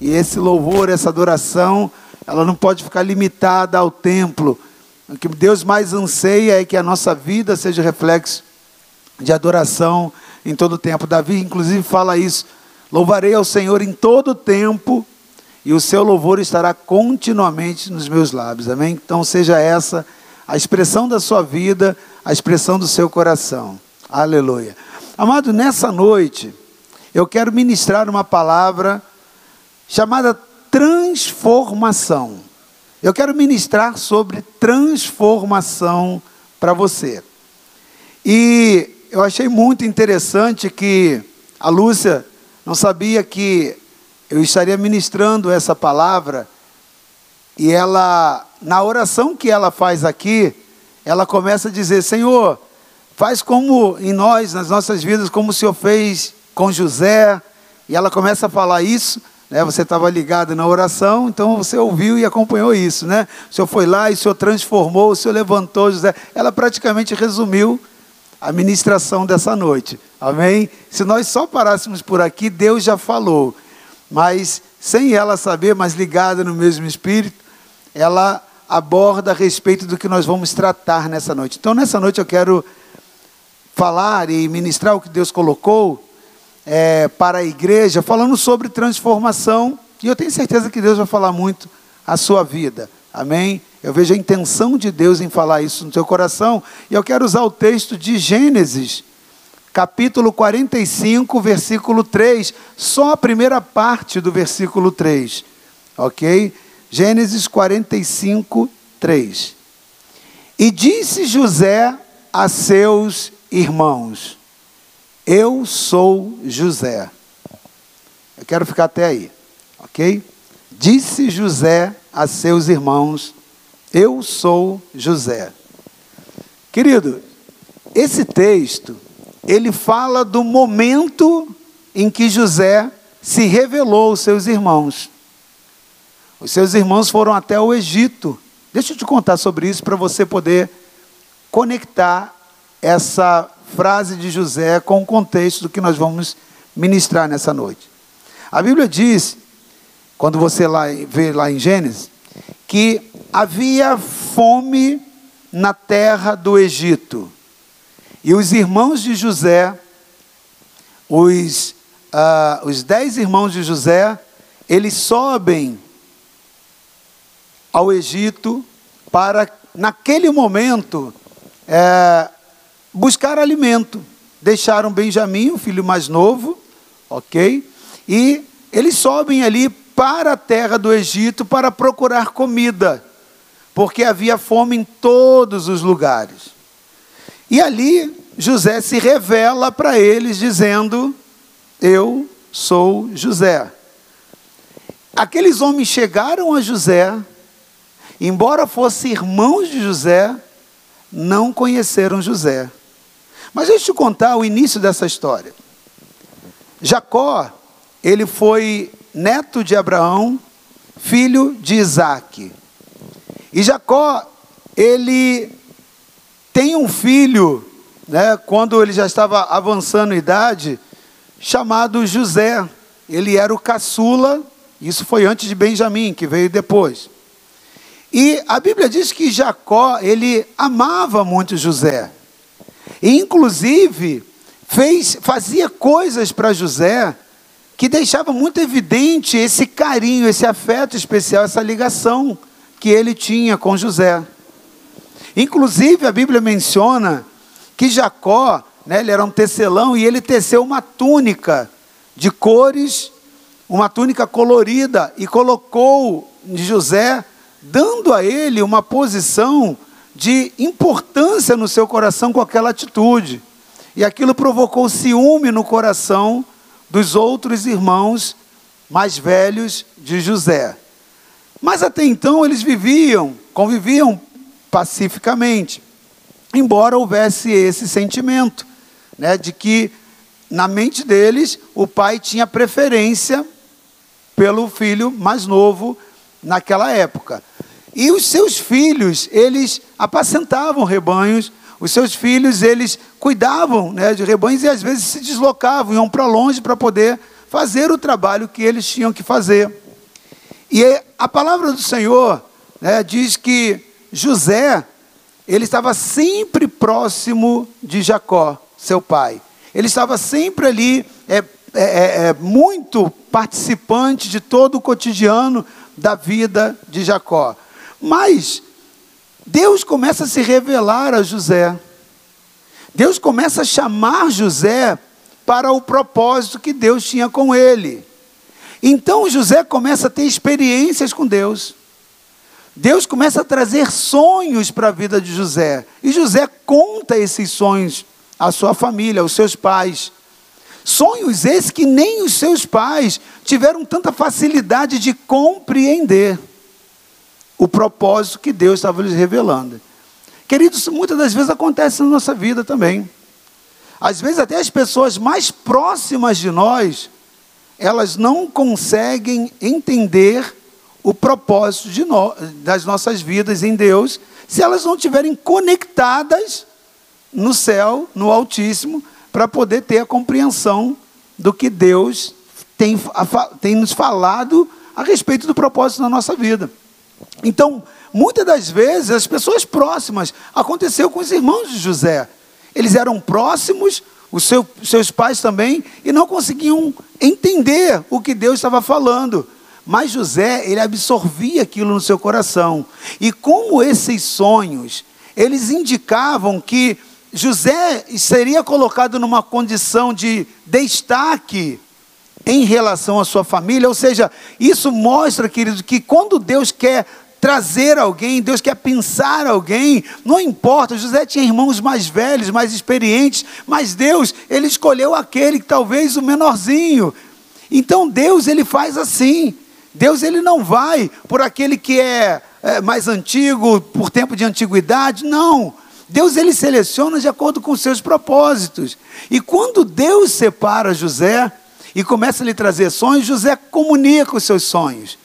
E esse louvor, essa adoração, ela não pode ficar limitada ao templo. O que Deus mais anseia é que a nossa vida seja reflexo de adoração em todo o tempo. Davi, inclusive, fala isso: louvarei ao Senhor em todo o tempo, e o seu louvor estará continuamente nos meus lábios. Amém? Então, seja essa a expressão da sua vida, a expressão do seu coração. Aleluia. Amado, nessa noite, eu quero ministrar uma palavra chamada transformação. Eu quero ministrar sobre transformação para você. E eu achei muito interessante que a Lúcia não sabia que eu estaria ministrando essa palavra e ela, na oração que ela faz aqui, ela começa a dizer: Senhor, faz como em nós, nas nossas vidas, como o Senhor fez com José. E ela começa a falar isso. Né? Você estava ligado na oração, então você ouviu e acompanhou isso. Né? O Senhor foi lá e o Senhor transformou, o Senhor levantou José. Ela praticamente resumiu a ministração dessa noite. Amém? Se nós só parássemos por aqui, Deus já falou. Mas sem ela saber, mas ligada no mesmo espírito, ela aborda a respeito do que nós vamos tratar nessa noite. Então, nessa noite eu quero falar e ministrar o que Deus colocou é, para a igreja, falando sobre transformação. E eu tenho certeza que Deus vai falar muito a sua vida. Amém? Eu vejo a intenção de Deus em falar isso no seu coração. E eu quero usar o texto de Gênesis, capítulo 45, versículo 3. Só a primeira parte do versículo 3. Ok? Gênesis 45, 3. E disse José a seus irmãos: Eu sou José. Eu quero ficar até aí, ok? Disse José a seus irmãos: eu sou José. Querido, esse texto, ele fala do momento em que José se revelou aos seus irmãos. Os seus irmãos foram até o Egito. Deixa eu te contar sobre isso para você poder conectar essa frase de José com o contexto do que nós vamos ministrar nessa noite. A Bíblia diz, quando você lá, vê lá em Gênesis, que havia fome na terra do Egito. E os irmãos de José, os, uh, os dez irmãos de José, eles sobem ao Egito para, naquele momento, é, buscar alimento. Deixaram Benjamim, o filho mais novo, ok? E eles sobem ali para a terra do Egito para procurar comida, porque havia fome em todos os lugares. E ali José se revela para eles, dizendo: Eu sou José. Aqueles homens chegaram a José, embora fossem irmãos de José, não conheceram José. Mas deixa eu te contar o início dessa história. Jacó, ele foi neto de Abraão, filho de Isaac. E Jacó, ele tem um filho, né, quando ele já estava avançando em idade, chamado José. Ele era o caçula, isso foi antes de Benjamim, que veio depois. E a Bíblia diz que Jacó, ele amava muito José. E, inclusive, fez, fazia coisas para José que deixava muito evidente esse carinho, esse afeto especial, essa ligação que ele tinha com José. Inclusive, a Bíblia menciona que Jacó, né, ele era um tecelão e ele teceu uma túnica de cores, uma túnica colorida, e colocou José, dando a ele uma posição de importância no seu coração com aquela atitude. E aquilo provocou ciúme no coração dos outros irmãos mais velhos de José. Mas até então eles viviam, conviviam pacificamente, embora houvesse esse sentimento, né, de que na mente deles o pai tinha preferência pelo filho mais novo naquela época. E os seus filhos, eles apacentavam rebanhos, os seus filhos, eles cuidavam né, de rebanhos e às vezes se deslocavam, iam para longe para poder fazer o trabalho que eles tinham que fazer. E a palavra do Senhor né, diz que José, ele estava sempre próximo de Jacó, seu pai. Ele estava sempre ali, é, é, é, é muito participante de todo o cotidiano da vida de Jacó. Mas Deus começa a se revelar a José. Deus começa a chamar José para o propósito que Deus tinha com ele. Então José começa a ter experiências com Deus. Deus começa a trazer sonhos para a vida de José. E José conta esses sonhos à sua família, aos seus pais. Sonhos esses que nem os seus pais tiveram tanta facilidade de compreender o propósito que Deus estava lhes revelando. Queridos, muitas das vezes acontece na nossa vida também. Às vezes até as pessoas mais próximas de nós, elas não conseguem entender o propósito no, das nossas vidas em Deus, se elas não estiverem conectadas no céu, no Altíssimo, para poder ter a compreensão do que Deus tem, tem nos falado a respeito do propósito da nossa vida. Então, muitas das vezes, as pessoas próximas, aconteceu com os irmãos de José. Eles eram próximos, os seu, seus pais também, e não conseguiam entender o que Deus estava falando. Mas José, ele absorvia aquilo no seu coração. E como esses sonhos, eles indicavam que José seria colocado numa condição de destaque em relação à sua família, ou seja, isso mostra, querido, que quando Deus quer trazer alguém, Deus quer pensar alguém, não importa, José tinha irmãos mais velhos, mais experientes, mas Deus, ele escolheu aquele que talvez o menorzinho. Então Deus, ele faz assim. Deus, ele não vai por aquele que é, é mais antigo, por tempo de antiguidade, não. Deus ele seleciona de acordo com seus propósitos. E quando Deus separa José e começa a lhe trazer sonhos, José comunica os seus sonhos.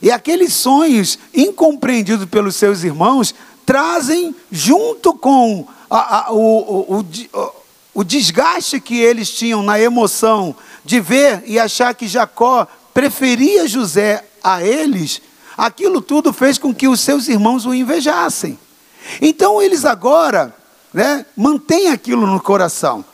E aqueles sonhos incompreendidos pelos seus irmãos trazem, junto com a, a, o, o, o, o desgaste que eles tinham na emoção de ver e achar que Jacó preferia José a eles, aquilo tudo fez com que os seus irmãos o invejassem. Então eles agora né, mantêm aquilo no coração.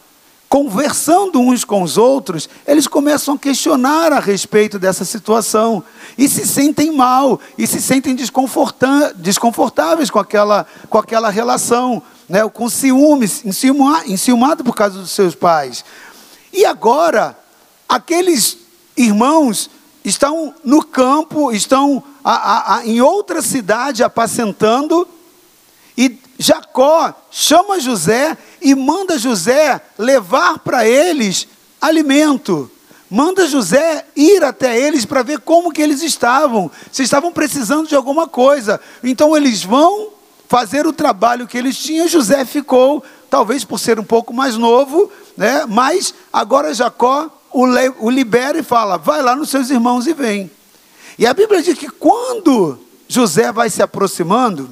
Conversando uns com os outros, eles começam a questionar a respeito dessa situação e se sentem mal e se sentem desconfortáveis com aquela, com aquela relação, né, com ciúmes, enciumado, por causa dos seus pais. E agora, aqueles irmãos estão no campo, estão a, a, a, em outra cidade apacentando, e Jacó chama José e manda José levar para eles alimento. Manda José ir até eles para ver como que eles estavam, se estavam precisando de alguma coisa. Então eles vão fazer o trabalho que eles tinham. José ficou, talvez por ser um pouco mais novo, né? Mas agora Jacó o, o libera e fala: vai lá nos seus irmãos e vem. E a Bíblia diz que quando José vai se aproximando,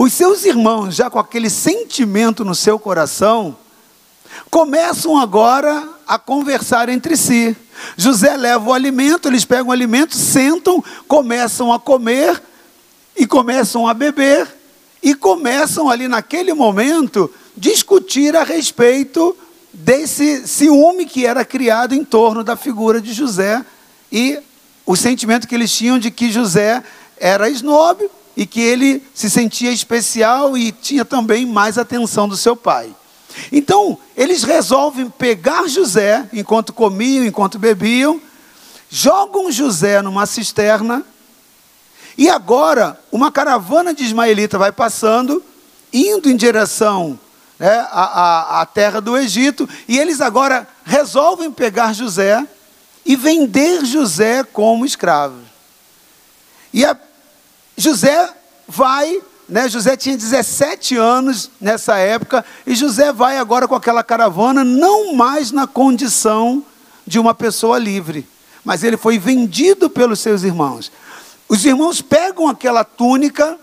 os seus irmãos, já com aquele sentimento no seu coração, começam agora a conversar entre si. José leva o alimento, eles pegam o alimento, sentam, começam a comer e começam a beber e começam ali naquele momento discutir a respeito desse ciúme que era criado em torno da figura de José e o sentimento que eles tinham de que José era esnobe, e que ele se sentia especial e tinha também mais atenção do seu pai. Então, eles resolvem pegar José, enquanto comiam, enquanto bebiam, jogam José numa cisterna, e agora uma caravana de ismaelita vai passando, indo em direção né, à, à, à terra do Egito, e eles agora resolvem pegar José e vender José como escravo. E a José vai, né? José tinha 17 anos nessa época, e José vai agora com aquela caravana, não mais na condição de uma pessoa livre, mas ele foi vendido pelos seus irmãos. Os irmãos pegam aquela túnica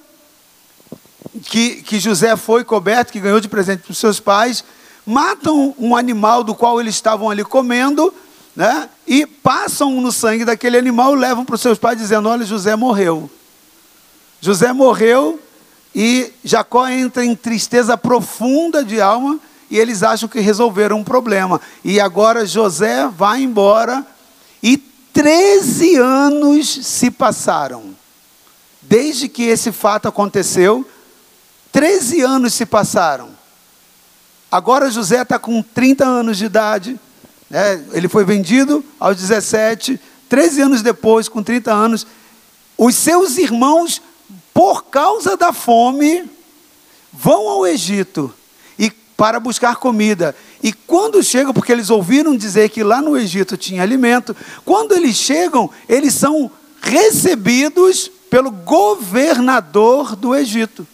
que, que José foi coberto, que ganhou de presente para os seus pais, matam um animal do qual eles estavam ali comendo, né? E passam no sangue daquele animal, levam para os seus pais dizendo: "Olha, José morreu". José morreu e Jacó entra em tristeza profunda de alma e eles acham que resolveram um problema. E agora José vai embora e 13 anos se passaram. Desde que esse fato aconteceu, 13 anos se passaram. Agora José está com 30 anos de idade. Né? Ele foi vendido aos 17. 13 anos depois, com 30 anos, os seus irmãos, por causa da fome, vão ao Egito e para buscar comida. E quando chegam, porque eles ouviram dizer que lá no Egito tinha alimento, quando eles chegam, eles são recebidos pelo governador do Egito,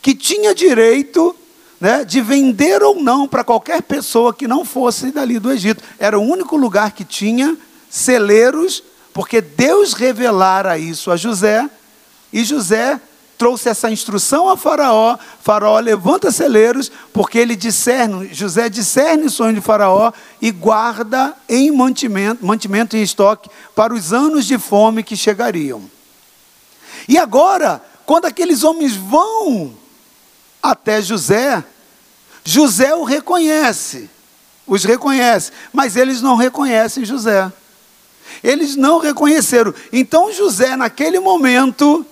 que tinha direito né, de vender ou não para qualquer pessoa que não fosse dali do Egito. Era o único lugar que tinha celeiros, porque Deus revelara isso a José, e José trouxe essa instrução a Faraó. Faraó levanta celeiros, porque ele discerne, José discerne o sonho de Faraó e guarda em mantimento, mantimento em estoque para os anos de fome que chegariam. E agora, quando aqueles homens vão até José, José o reconhece, os reconhece, mas eles não reconhecem José. Eles não reconheceram. Então José, naquele momento,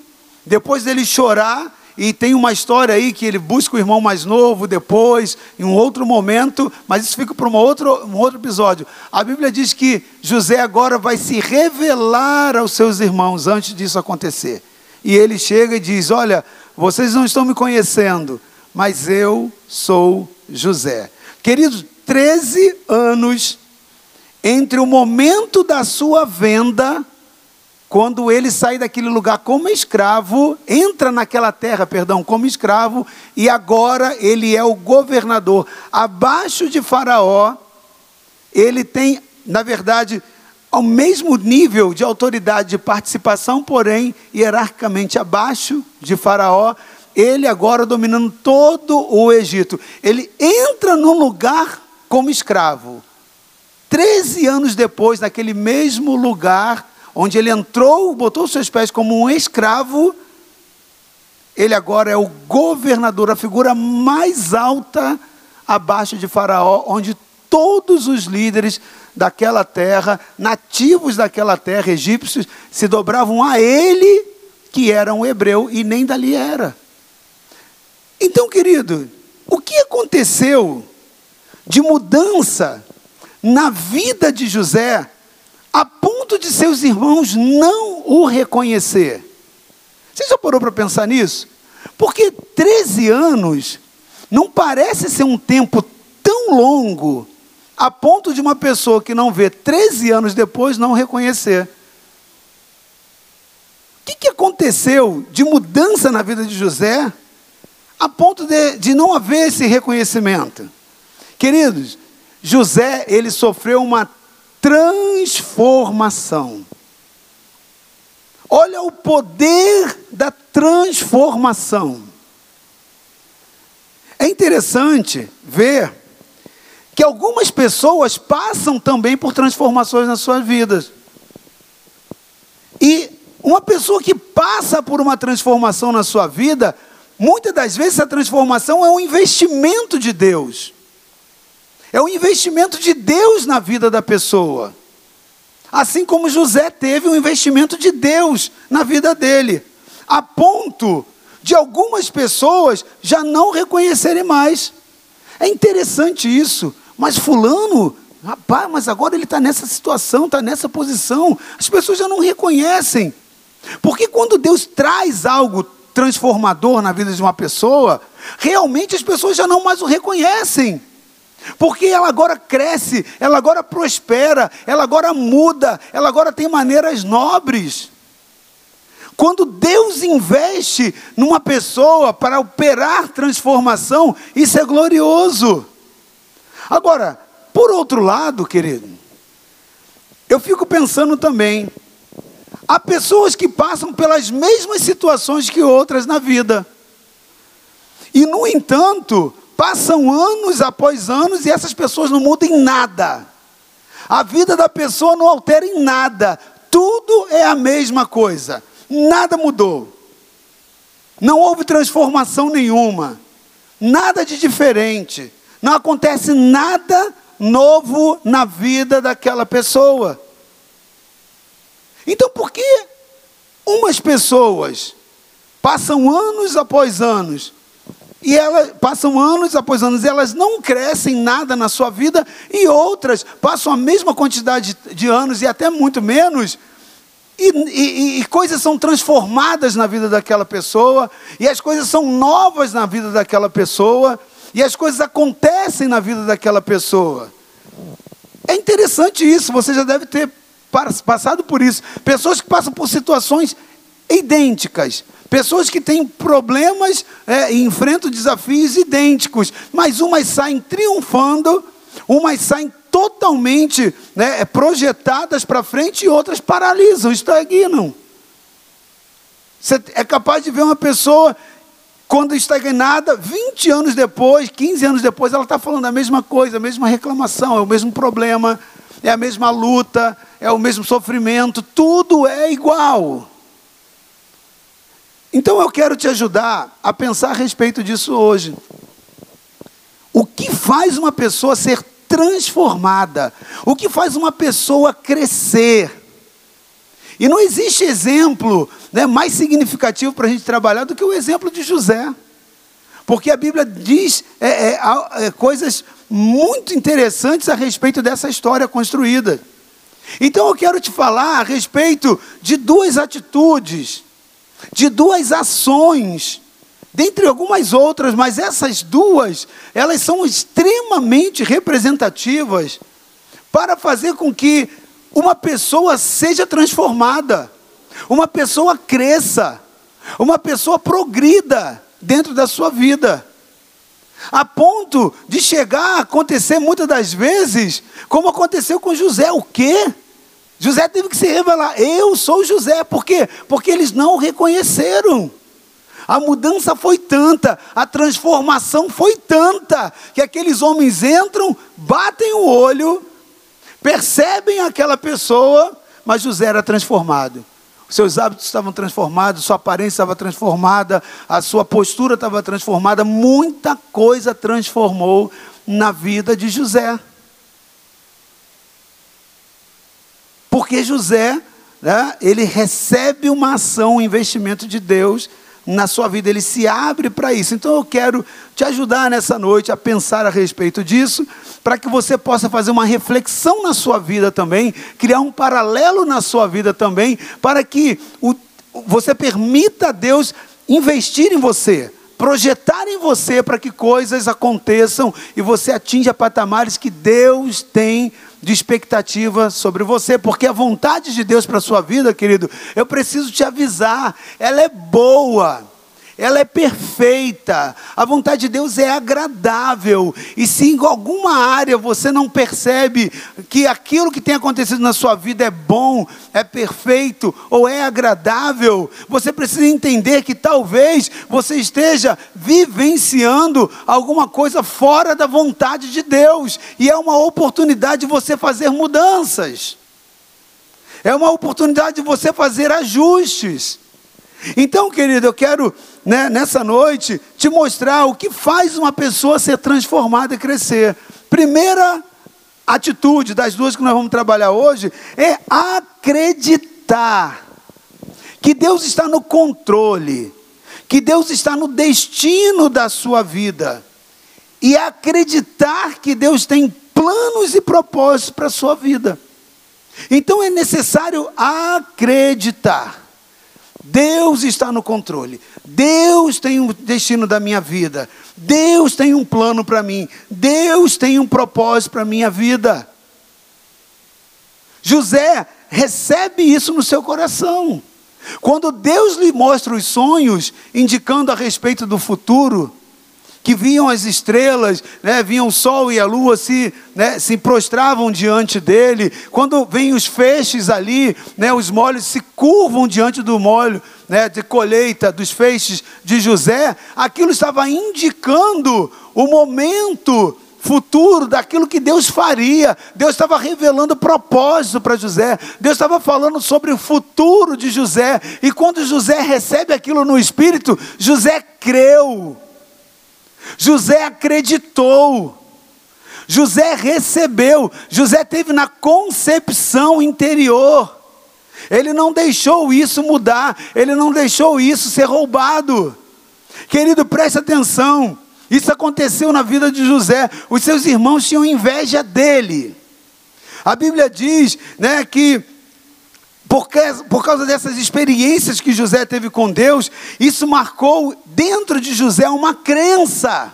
depois dele chorar, e tem uma história aí que ele busca o irmão mais novo depois, em um outro momento, mas isso fica para um outro, um outro episódio. A Bíblia diz que José agora vai se revelar aos seus irmãos antes disso acontecer. E ele chega e diz: Olha, vocês não estão me conhecendo, mas eu sou José. Queridos, 13 anos entre o momento da sua venda, quando ele sai daquele lugar como escravo, entra naquela terra, perdão, como escravo, e agora ele é o governador. Abaixo de Faraó, ele tem, na verdade, ao mesmo nível de autoridade de participação, porém, hierarquicamente abaixo de Faraó, ele agora dominando todo o Egito. Ele entra num lugar como escravo. Treze anos depois, naquele mesmo lugar onde ele entrou, botou seus pés como um escravo, ele agora é o governador, a figura mais alta abaixo de Faraó, onde todos os líderes daquela terra, nativos daquela terra, egípcios, se dobravam a ele, que era um hebreu, e nem dali era. Então, querido, o que aconteceu de mudança na vida de José, a ponto de seus irmãos não o reconhecer? Você já parou para pensar nisso? Porque 13 anos não parece ser um tempo tão longo a ponto de uma pessoa que não vê 13 anos depois não reconhecer. O que, que aconteceu de mudança na vida de José a ponto de, de não haver esse reconhecimento? Queridos, José, ele sofreu uma transformação. Olha o poder da transformação. É interessante ver que algumas pessoas passam também por transformações nas suas vidas. E uma pessoa que passa por uma transformação na sua vida, muitas das vezes essa transformação é um investimento de Deus. É um investimento de Deus na vida da pessoa. Assim como José teve um investimento de Deus na vida dele, a ponto de algumas pessoas já não reconhecerem mais. É interessante isso, mas Fulano, rapaz, mas agora ele está nessa situação, está nessa posição. As pessoas já não reconhecem. Porque quando Deus traz algo transformador na vida de uma pessoa, realmente as pessoas já não mais o reconhecem. Porque ela agora cresce, ela agora prospera, ela agora muda, ela agora tem maneiras nobres. Quando Deus investe numa pessoa para operar transformação, isso é glorioso. Agora, por outro lado, querido, eu fico pensando também, há pessoas que passam pelas mesmas situações que outras na vida. E, no entanto, passam anos após anos e essas pessoas não mudam em nada. A vida da pessoa não altera em nada, tudo é a mesma coisa, nada mudou. Não houve transformação nenhuma, nada de diferente, não acontece nada novo na vida daquela pessoa. Então, por que umas pessoas passam anos após anos e elas passam anos após anos, elas não crescem nada na sua vida, e outras passam a mesma quantidade de anos e até muito menos, e, e, e, coisas são transformadas na vida daquela pessoa, e as coisas são novas na vida daquela pessoa, e as coisas acontecem na vida daquela pessoa. É interessante isso, você já deve ter passado por isso. Pessoas que passam por situações idênticas, pessoas que têm problemas é, e enfrentam desafios idênticos, mas umas saem triunfando, umas saem totalmente né, projetadas para frente e outras paralisam, estagnam. Você é capaz de ver uma pessoa, quando estagnada, 20 anos depois, 15 anos depois, ela está falando a mesma coisa, a mesma reclamação, é o mesmo problema, é a mesma luta, é o mesmo sofrimento, tudo é igual. Então eu quero te ajudar a pensar a respeito disso hoje. O que faz uma pessoa ser transformada. O que faz uma pessoa crescer. E não existe exemplo né, mais significativo para a gente trabalhar do que o exemplo de José. Porque a Bíblia diz é, é, é, coisas muito interessantes a respeito dessa história construída. Então eu quero te falar a respeito de duas atitudes, de duas ações dentre algumas outras, mas essas duas, elas são extremamente representativas para fazer com que uma pessoa seja transformada, uma pessoa cresça, uma pessoa progrida dentro da sua vida. A ponto de chegar a acontecer muitas das vezes, como aconteceu com José, o quê? José teve que se revelar, eu sou José, por quê? Porque eles não o reconheceram. A mudança foi tanta, a transformação foi tanta, que aqueles homens entram, batem o olho, percebem aquela pessoa, mas José era transformado. Seus hábitos estavam transformados, sua aparência estava transformada, a sua postura estava transformada, muita coisa transformou na vida de José. Porque José, né, ele recebe uma ação, um investimento de Deus na sua vida, ele se abre para isso. Então eu quero te ajudar nessa noite a pensar a respeito disso, para que você possa fazer uma reflexão na sua vida também, criar um paralelo na sua vida também, para que o, você permita a Deus investir em você, projetar em você para que coisas aconteçam e você atinja patamares que Deus tem de expectativa sobre você, porque a vontade de Deus para a sua vida, querido, eu preciso te avisar, ela é boa ela é perfeita. A vontade de Deus é agradável. E se em alguma área você não percebe que aquilo que tem acontecido na sua vida é bom, é perfeito ou é agradável, você precisa entender que talvez você esteja vivenciando alguma coisa fora da vontade de Deus. E é uma oportunidade de você fazer mudanças. É uma oportunidade de você fazer ajustes. Então, querido, eu quero né, nessa noite te mostrar o que faz uma pessoa ser transformada e crescer. Primeira atitude das duas que nós vamos trabalhar hoje é acreditar que Deus está no controle, que Deus está no destino da sua vida e acreditar que Deus tem planos e propósitos para a sua vida. Então é necessário acreditar. Deus está no controle. Deus tem um destino da minha vida. Deus tem um plano para mim. Deus tem um propósito para a minha vida. José recebe isso no seu coração. Quando Deus lhe mostra os sonhos, indicando a respeito do futuro, que viam as estrelas, né, viam o sol e a lua se, né, se prostravam diante dele. Quando vêm os feixes ali, né, os molhos se curvam diante do molho né, de colheita dos feixes de José, aquilo estava indicando o momento futuro, daquilo que Deus faria. Deus estava revelando propósito para José. Deus estava falando sobre o futuro de José. E quando José recebe aquilo no espírito, José creu. José acreditou. José recebeu. José teve na concepção interior. Ele não deixou isso mudar, ele não deixou isso ser roubado. Querido, preste atenção. Isso aconteceu na vida de José. Os seus irmãos tinham inveja dele. A Bíblia diz né, que por causa, por causa dessas experiências que José teve com Deus, isso marcou dentro de José uma crença.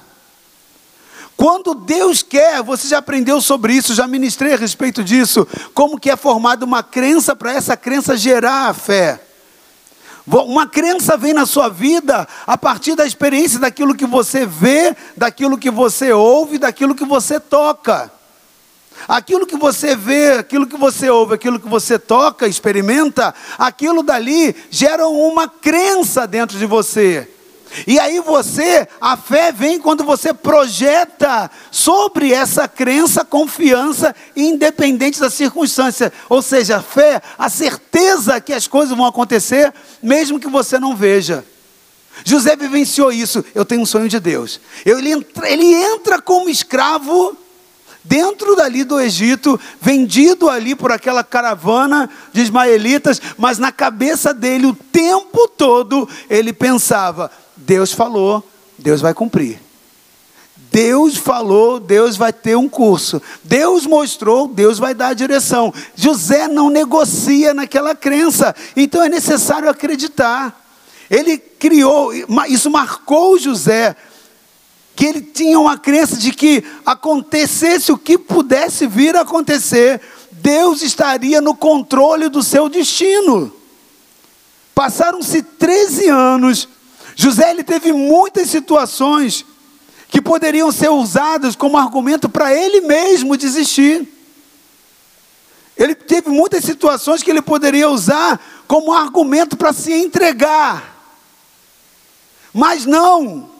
Quando Deus quer, você já aprendeu sobre isso, já ministrei a respeito disso, como que é formada uma crença para essa crença gerar a fé. Uma crença vem na sua vida a partir da experiência daquilo que você vê, daquilo que você ouve, daquilo que você toca. Aquilo que você vê, aquilo que você ouve, aquilo que você toca, experimenta, aquilo dali gera uma crença dentro de você. E aí você, a fé vem quando você projeta sobre essa crença confiança independente da circunstância. Ou seja, a fé, a certeza que as coisas vão acontecer, mesmo que você não veja. José vivenciou isso. Eu tenho um sonho de Deus. Ele entra, ele entra como escravo dentro dali do Egito, vendido ali por aquela caravana de ismaelitas, mas na cabeça dele o tempo todo ele pensava: Deus falou, Deus vai cumprir. Deus falou, Deus vai ter um curso. Deus mostrou, Deus vai dar a direção. José não negocia naquela crença, então é necessário acreditar. Ele criou, isso marcou José, que ele tinha uma crença de que acontecesse o que pudesse vir a acontecer, Deus estaria no controle do seu destino. Passaram-se 13 anos José ele teve muitas situações que poderiam ser usadas como argumento para ele mesmo desistir. Ele teve muitas situações que ele poderia usar como argumento para se entregar. Mas não.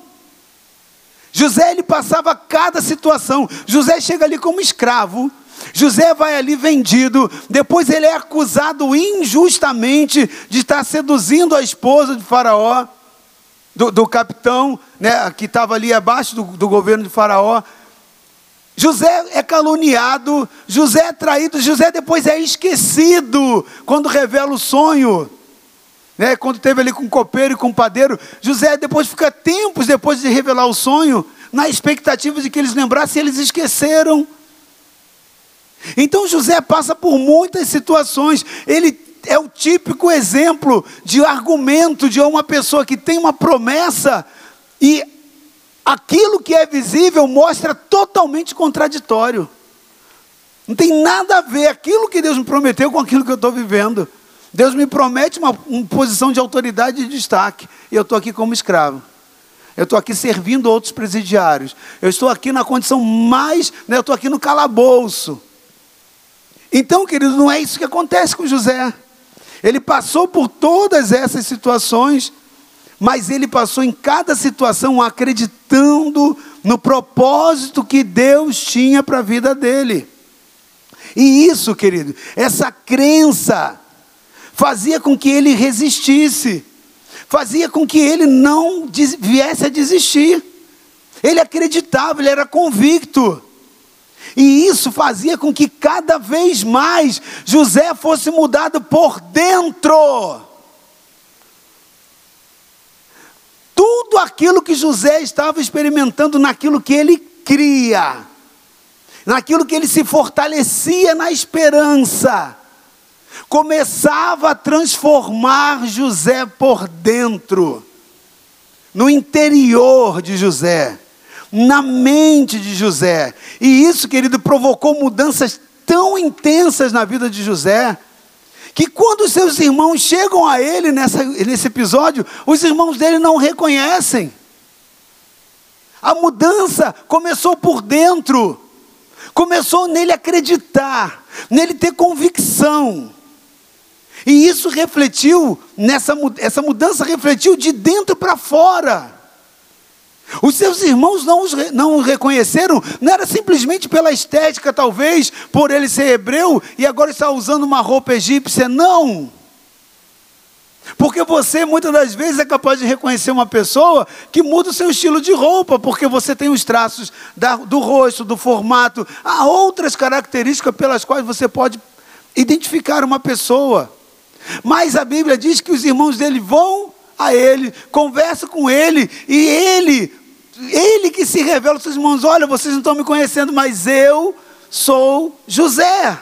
José ele passava cada situação. José chega ali como escravo. José vai ali vendido, depois ele é acusado injustamente de estar seduzindo a esposa de Faraó do, do capitão, né, que estava ali abaixo do, do governo de Faraó. José é caluniado, José é traído, José depois é esquecido quando revela o sonho. Né, quando teve ali com o copeiro e com o padeiro, José depois fica tempos depois de revelar o sonho, na expectativa de que eles lembrassem, eles esqueceram. Então José passa por muitas situações, ele é o típico exemplo de argumento de uma pessoa que tem uma promessa e aquilo que é visível mostra totalmente contraditório. Não tem nada a ver aquilo que Deus me prometeu com aquilo que eu estou vivendo. Deus me promete uma, uma posição de autoridade e de destaque, e eu estou aqui como escravo. Eu estou aqui servindo outros presidiários. Eu estou aqui na condição mais, né, eu estou aqui no calabouço. Então, querido, não é isso que acontece com José. Ele passou por todas essas situações, mas ele passou em cada situação acreditando no propósito que Deus tinha para a vida dele. E isso, querido, essa crença fazia com que ele resistisse, fazia com que ele não viesse a desistir. Ele acreditava, ele era convicto. E isso fazia com que cada vez mais José fosse mudado por dentro. Tudo aquilo que José estava experimentando naquilo que ele cria, naquilo que ele se fortalecia na esperança, começava a transformar José por dentro, no interior de José na mente de José. E isso, querido, provocou mudanças tão intensas na vida de José, que quando seus irmãos chegam a ele nessa, nesse episódio, os irmãos dele não reconhecem. A mudança começou por dentro, começou nele acreditar, nele ter convicção. E isso refletiu, nessa essa mudança refletiu de dentro para fora. Os seus irmãos não, os, não o reconheceram, não era simplesmente pela estética, talvez, por ele ser hebreu e agora está usando uma roupa egípcia, não. Porque você muitas das vezes é capaz de reconhecer uma pessoa que muda o seu estilo de roupa, porque você tem os traços da, do rosto, do formato, há outras características pelas quais você pode identificar uma pessoa. Mas a Bíblia diz que os irmãos dele vão a ele, conversam com ele, e ele, ele que se revela aos seus irmãos: olha, vocês não estão me conhecendo, mas eu sou José.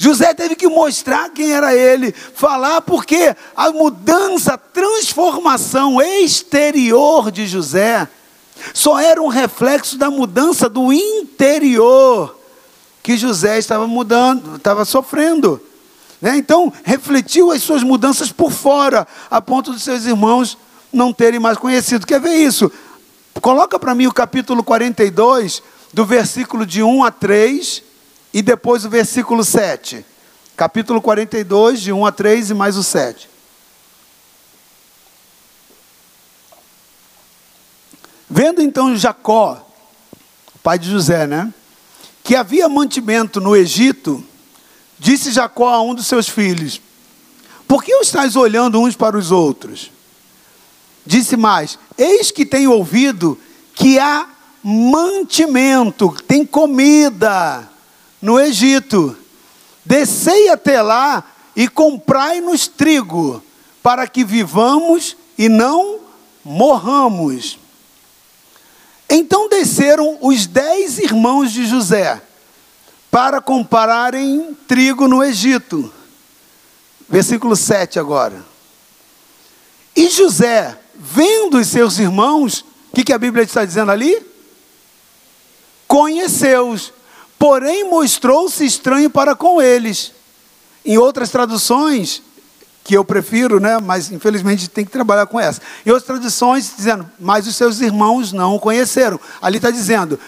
José teve que mostrar quem era ele, falar porque a mudança, a transformação exterior de José só era um reflexo da mudança do interior que José estava mudando, estava sofrendo. Né? Então, refletiu as suas mudanças por fora, a ponto de seus irmãos não terem mais conhecido. Quer ver isso? Coloca para mim o capítulo 42, do versículo de 1 a 3 e depois o versículo 7. Capítulo 42, de 1 a 3 e mais o 7. Vendo então Jacó, pai de José, né? Que havia mantimento no Egito, disse Jacó a um dos seus filhos: Por que estáis olhando uns para os outros? Disse mais: Eis que tenho ouvido que há mantimento, tem comida no Egito. Descei até lá e comprai-nos trigo, para que vivamos e não morramos. Então desceram os dez irmãos de José para compararem trigo no Egito. Versículo 7 agora. E José, vendo os seus irmãos, o que, que a Bíblia está dizendo ali? Conheceu-os porém mostrou-se estranho para com eles. Em outras traduções, que eu prefiro, né, mas infelizmente tem que trabalhar com essa. Em outras traduções, dizendo, mas os seus irmãos não o conheceram. Ali está dizendo,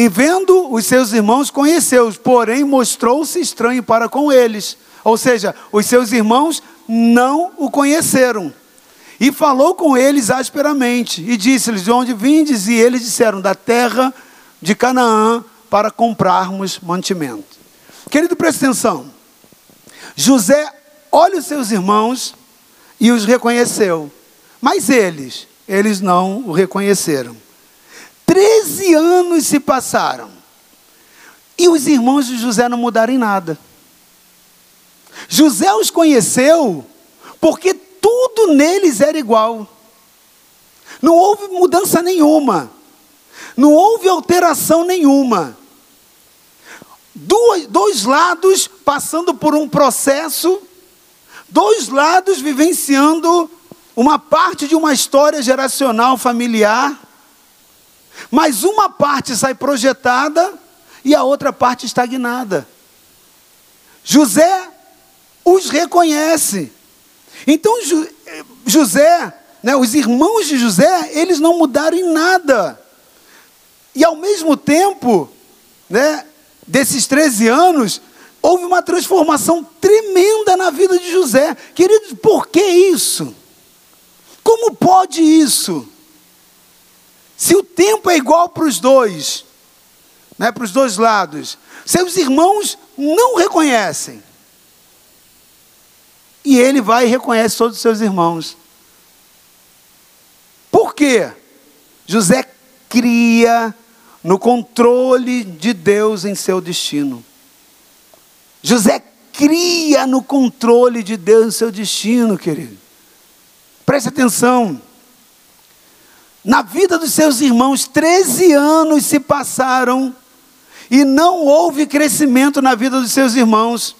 e vendo os seus irmãos, conheceu-os, porém mostrou-se estranho para com eles. Ou seja, os seus irmãos não o conheceram. E falou com eles asperamente, e disse-lhes: De onde vindes? E eles disseram: Da terra de Canaã, para comprarmos mantimento. Querido, preste atenção. José olha os seus irmãos e os reconheceu, mas eles, eles não o reconheceram. Treze anos se passaram e os irmãos de José não mudaram em nada. José os conheceu porque tudo neles era igual. Não houve mudança nenhuma. Não houve alteração nenhuma dois, dois lados passando por um processo, dois lados vivenciando uma parte de uma história geracional familiar, mas uma parte sai projetada e a outra parte estagnada. José os reconhece. Então José, né, os irmãos de José, eles não mudaram em nada. E ao mesmo tempo, né, desses 13 anos, houve uma transformação tremenda na vida de José. Queridos, por que isso? Como pode isso? Se o tempo é igual para os dois, né, para os dois lados, seus irmãos não reconhecem. E ele vai e reconhece todos os seus irmãos. Por quê? José cria no controle de Deus em seu destino. José cria no controle de Deus em seu destino, querido. Preste atenção. Na vida dos seus irmãos, 13 anos se passaram e não houve crescimento na vida dos seus irmãos.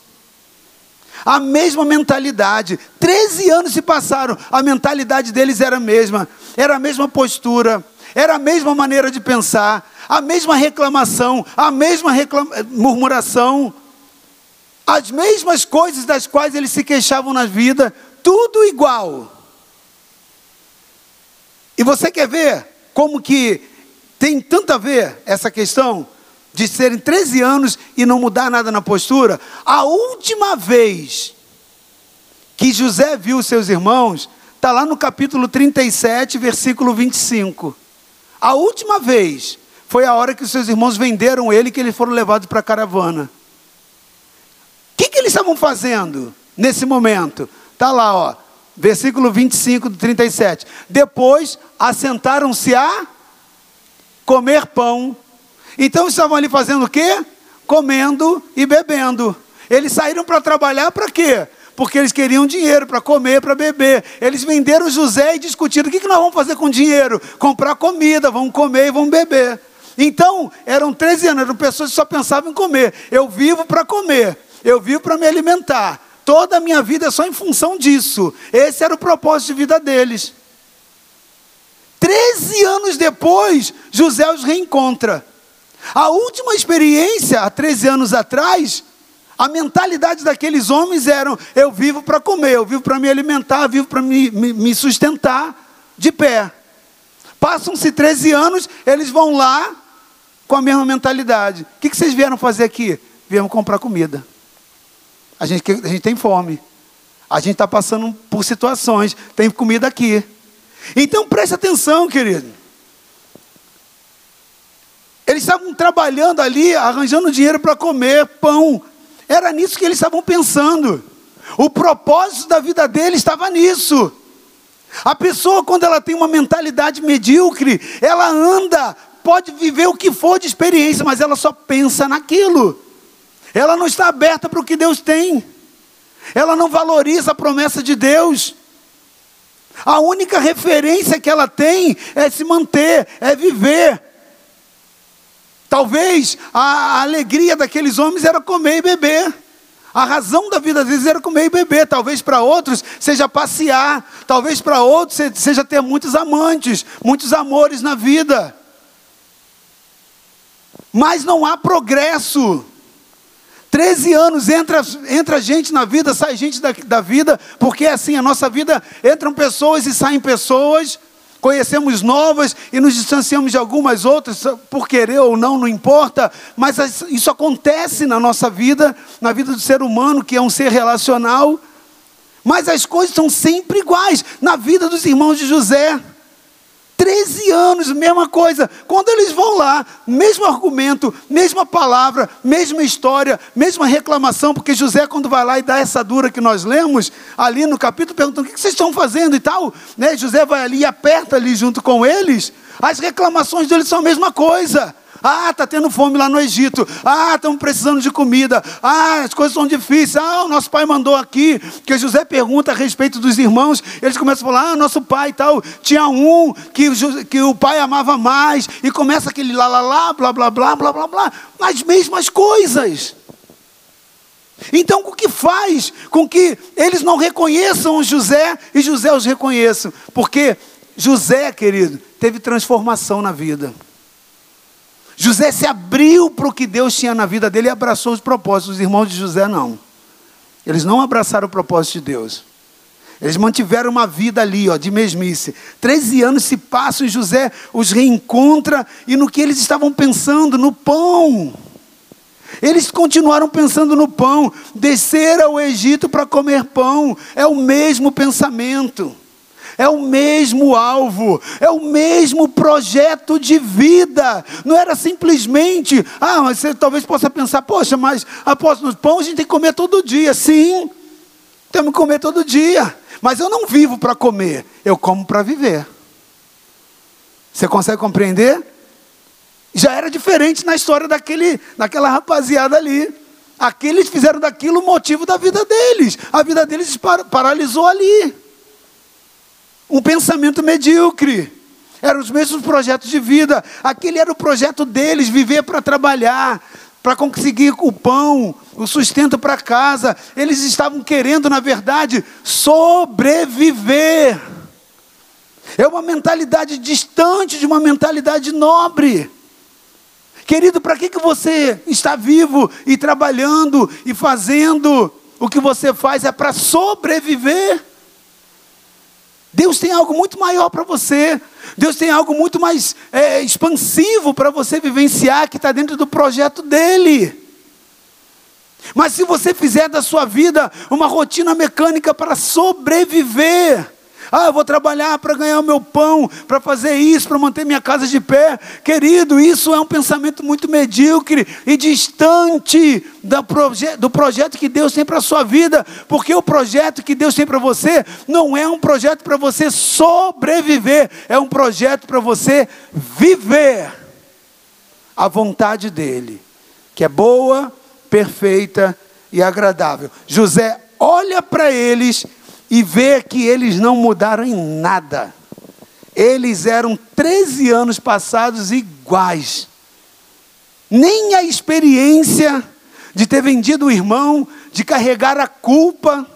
A mesma mentalidade. 13 anos se passaram, a mentalidade deles era a mesma, era a mesma postura, era a mesma maneira de pensar, a mesma reclamação, a mesma murmuração, as mesmas coisas das quais eles se queixavam na vida, tudo igual. E você quer ver como que tem tanto a ver essa questão de serem 13 anos e não mudar nada na postura? A última vez que José viu seus irmãos, está lá no capítulo 37, versículo 25. A última vez foi a hora que os seus irmãos venderam ele que eles foram levados para a caravana. O que, que eles estavam fazendo nesse momento? Está lá, ó, versículo 25 do 37. Depois assentaram-se a comer pão. Então estavam ali fazendo o quê? Comendo e bebendo. Eles saíram para trabalhar para quê? Porque eles queriam dinheiro para comer, para beber. Eles venderam José e discutiram: o que, que nós vamos fazer com dinheiro? Comprar comida, vamos comer e vamos beber. Então, eram 13 anos, eram pessoas que só pensavam em comer. Eu vivo para comer, eu vivo para me alimentar. Toda a minha vida é só em função disso. Esse era o propósito de vida deles. Treze anos depois, José os reencontra. A última experiência, há 13 anos atrás, a mentalidade daqueles homens era: eu vivo para comer, eu vivo para me alimentar, vivo para me, me, me, sustentar de pé. Passam-se 13 anos, eles vão lá com a mesma mentalidade. O que, que vocês vieram fazer aqui? Viemos comprar comida. A gente, a gente tem fome. A gente está passando por situações, tem comida aqui. Então preste atenção, querido. Eles estavam trabalhando ali, arranjando dinheiro para comer pão. Era nisso que eles estavam pensando. O propósito da vida deles estava nisso. A pessoa, quando ela tem uma mentalidade medíocre, ela anda, pode viver o que for de experiência, mas ela só pensa naquilo. Ela não está aberta para o que Deus tem. Ela não valoriza a promessa de Deus. A única referência que ela tem é se manter, é viver. Talvez a alegria daqueles homens era comer e beber. A razão da vida deles era comer e beber. Talvez para outros seja passear. Talvez para outros seja ter muitos amantes, muitos amores na vida. Mas não há progresso. Treze anos entra, entra gente na vida, sai gente da, da vida, porque é assim, a nossa vida entram pessoas e saem pessoas conhecemos novas e nos distanciamos de algumas outras, por querer ou não, não importa, mas isso acontece na nossa vida, na vida do ser humano, que é um ser relacional. Mas as coisas são sempre iguais na vida dos irmãos de José. 13 anos, mesma coisa. Quando eles vão lá, mesmo argumento, mesma palavra, mesma história, mesma reclamação, porque José, quando vai lá e dá essa dura que nós lemos, ali no capítulo, perguntando o que vocês estão fazendo e tal, né? José vai ali e aperta ali junto com eles, as reclamações deles são a mesma coisa. Ah, está tendo fome lá no Egito. Ah, estamos precisando de comida. Ah, as coisas são difíceis. Ah, o nosso pai mandou aqui. Que José pergunta a respeito dos irmãos. Eles começam a falar: ah, nosso pai e tal. Tinha um que, que o pai amava mais. E começa aquele lá, lá, lá, blá, blá, blá, blá, blá, blá. As mesmas coisas. Então, o que faz com que eles não reconheçam José e José os reconheçam? Porque José, querido, teve transformação na vida. José se abriu para o que Deus tinha na vida dele e abraçou os propósitos. Os irmãos de José não. Eles não abraçaram o propósito de Deus. Eles mantiveram uma vida ali, ó, de mesmice. Treze anos se passam e José os reencontra e no que eles estavam pensando, no pão. Eles continuaram pensando no pão. Descer ao Egito para comer pão. É o mesmo pensamento é o mesmo alvo, é o mesmo projeto de vida. Não era simplesmente, ah, mas você talvez possa pensar, poxa, mas apóstolo, pão a gente tem que comer todo dia. Sim, temos que comer todo dia. Mas eu não vivo para comer, eu como para viver. Você consegue compreender? Já era diferente na história daquele, daquela rapaziada ali. Aqueles fizeram daquilo o motivo da vida deles. A vida deles paralisou ali um pensamento medíocre. Eram os mesmos projetos de vida. Aquele era o projeto deles: viver para trabalhar, para conseguir o pão, o sustento para casa. Eles estavam querendo, na verdade, sobreviver. É uma mentalidade distante de uma mentalidade nobre. Querido, para que, que você está vivo e trabalhando e fazendo o que você faz? É para sobreviver. Deus tem algo muito maior para você. Deus tem algo muito mais é, expansivo para você vivenciar que está dentro do projeto dele. Mas se você fizer da sua vida uma rotina mecânica para sobreviver, Ah, eu vou trabalhar para ganhar o meu pão, para fazer isso, para manter minha casa de pé. Querido, isso é um pensamento muito medíocre e distante do projeto que Deus tem para a sua vida, porque o projeto que Deus tem para você não é um projeto para você sobreviver, é um projeto para você viver a vontade dEle, que é boa, perfeita e agradável. José olha para eles e vê que eles não mudaram em nada. Eles eram 13 anos passados iguais. Nem a experiência de ter vendido o irmão, de carregar a culpa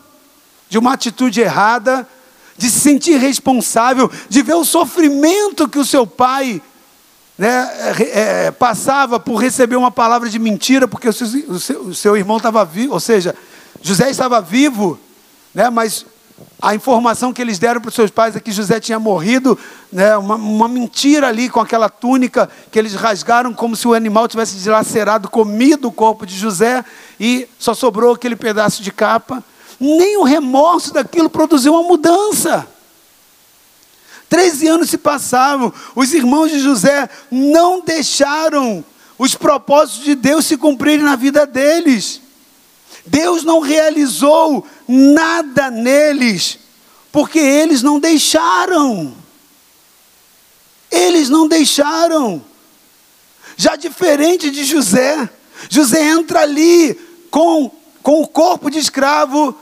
de uma atitude errada, de se sentir responsável, de ver o sofrimento que o seu pai né, é, passava por receber uma palavra de mentira, porque o seu, o seu, o seu irmão estava vivo, ou seja, José estava vivo, né, mas a informação que eles deram para os seus pais é que José tinha morrido, né, uma, uma, mentira ali com aquela túnica que eles rasgaram como se o animal tivesse dilacerado, comido o corpo de José e só sobrou aquele pedaço de capa. Nem o remorso daquilo produziu uma mudança. Treze anos se passavam, os irmãos de José não deixaram os propósitos de Deus se cumprirem na vida deles. Deus não realizou nada neles, porque eles não deixaram. Eles não deixaram. Já diferente de José, José entra ali com, com o corpo de escravo,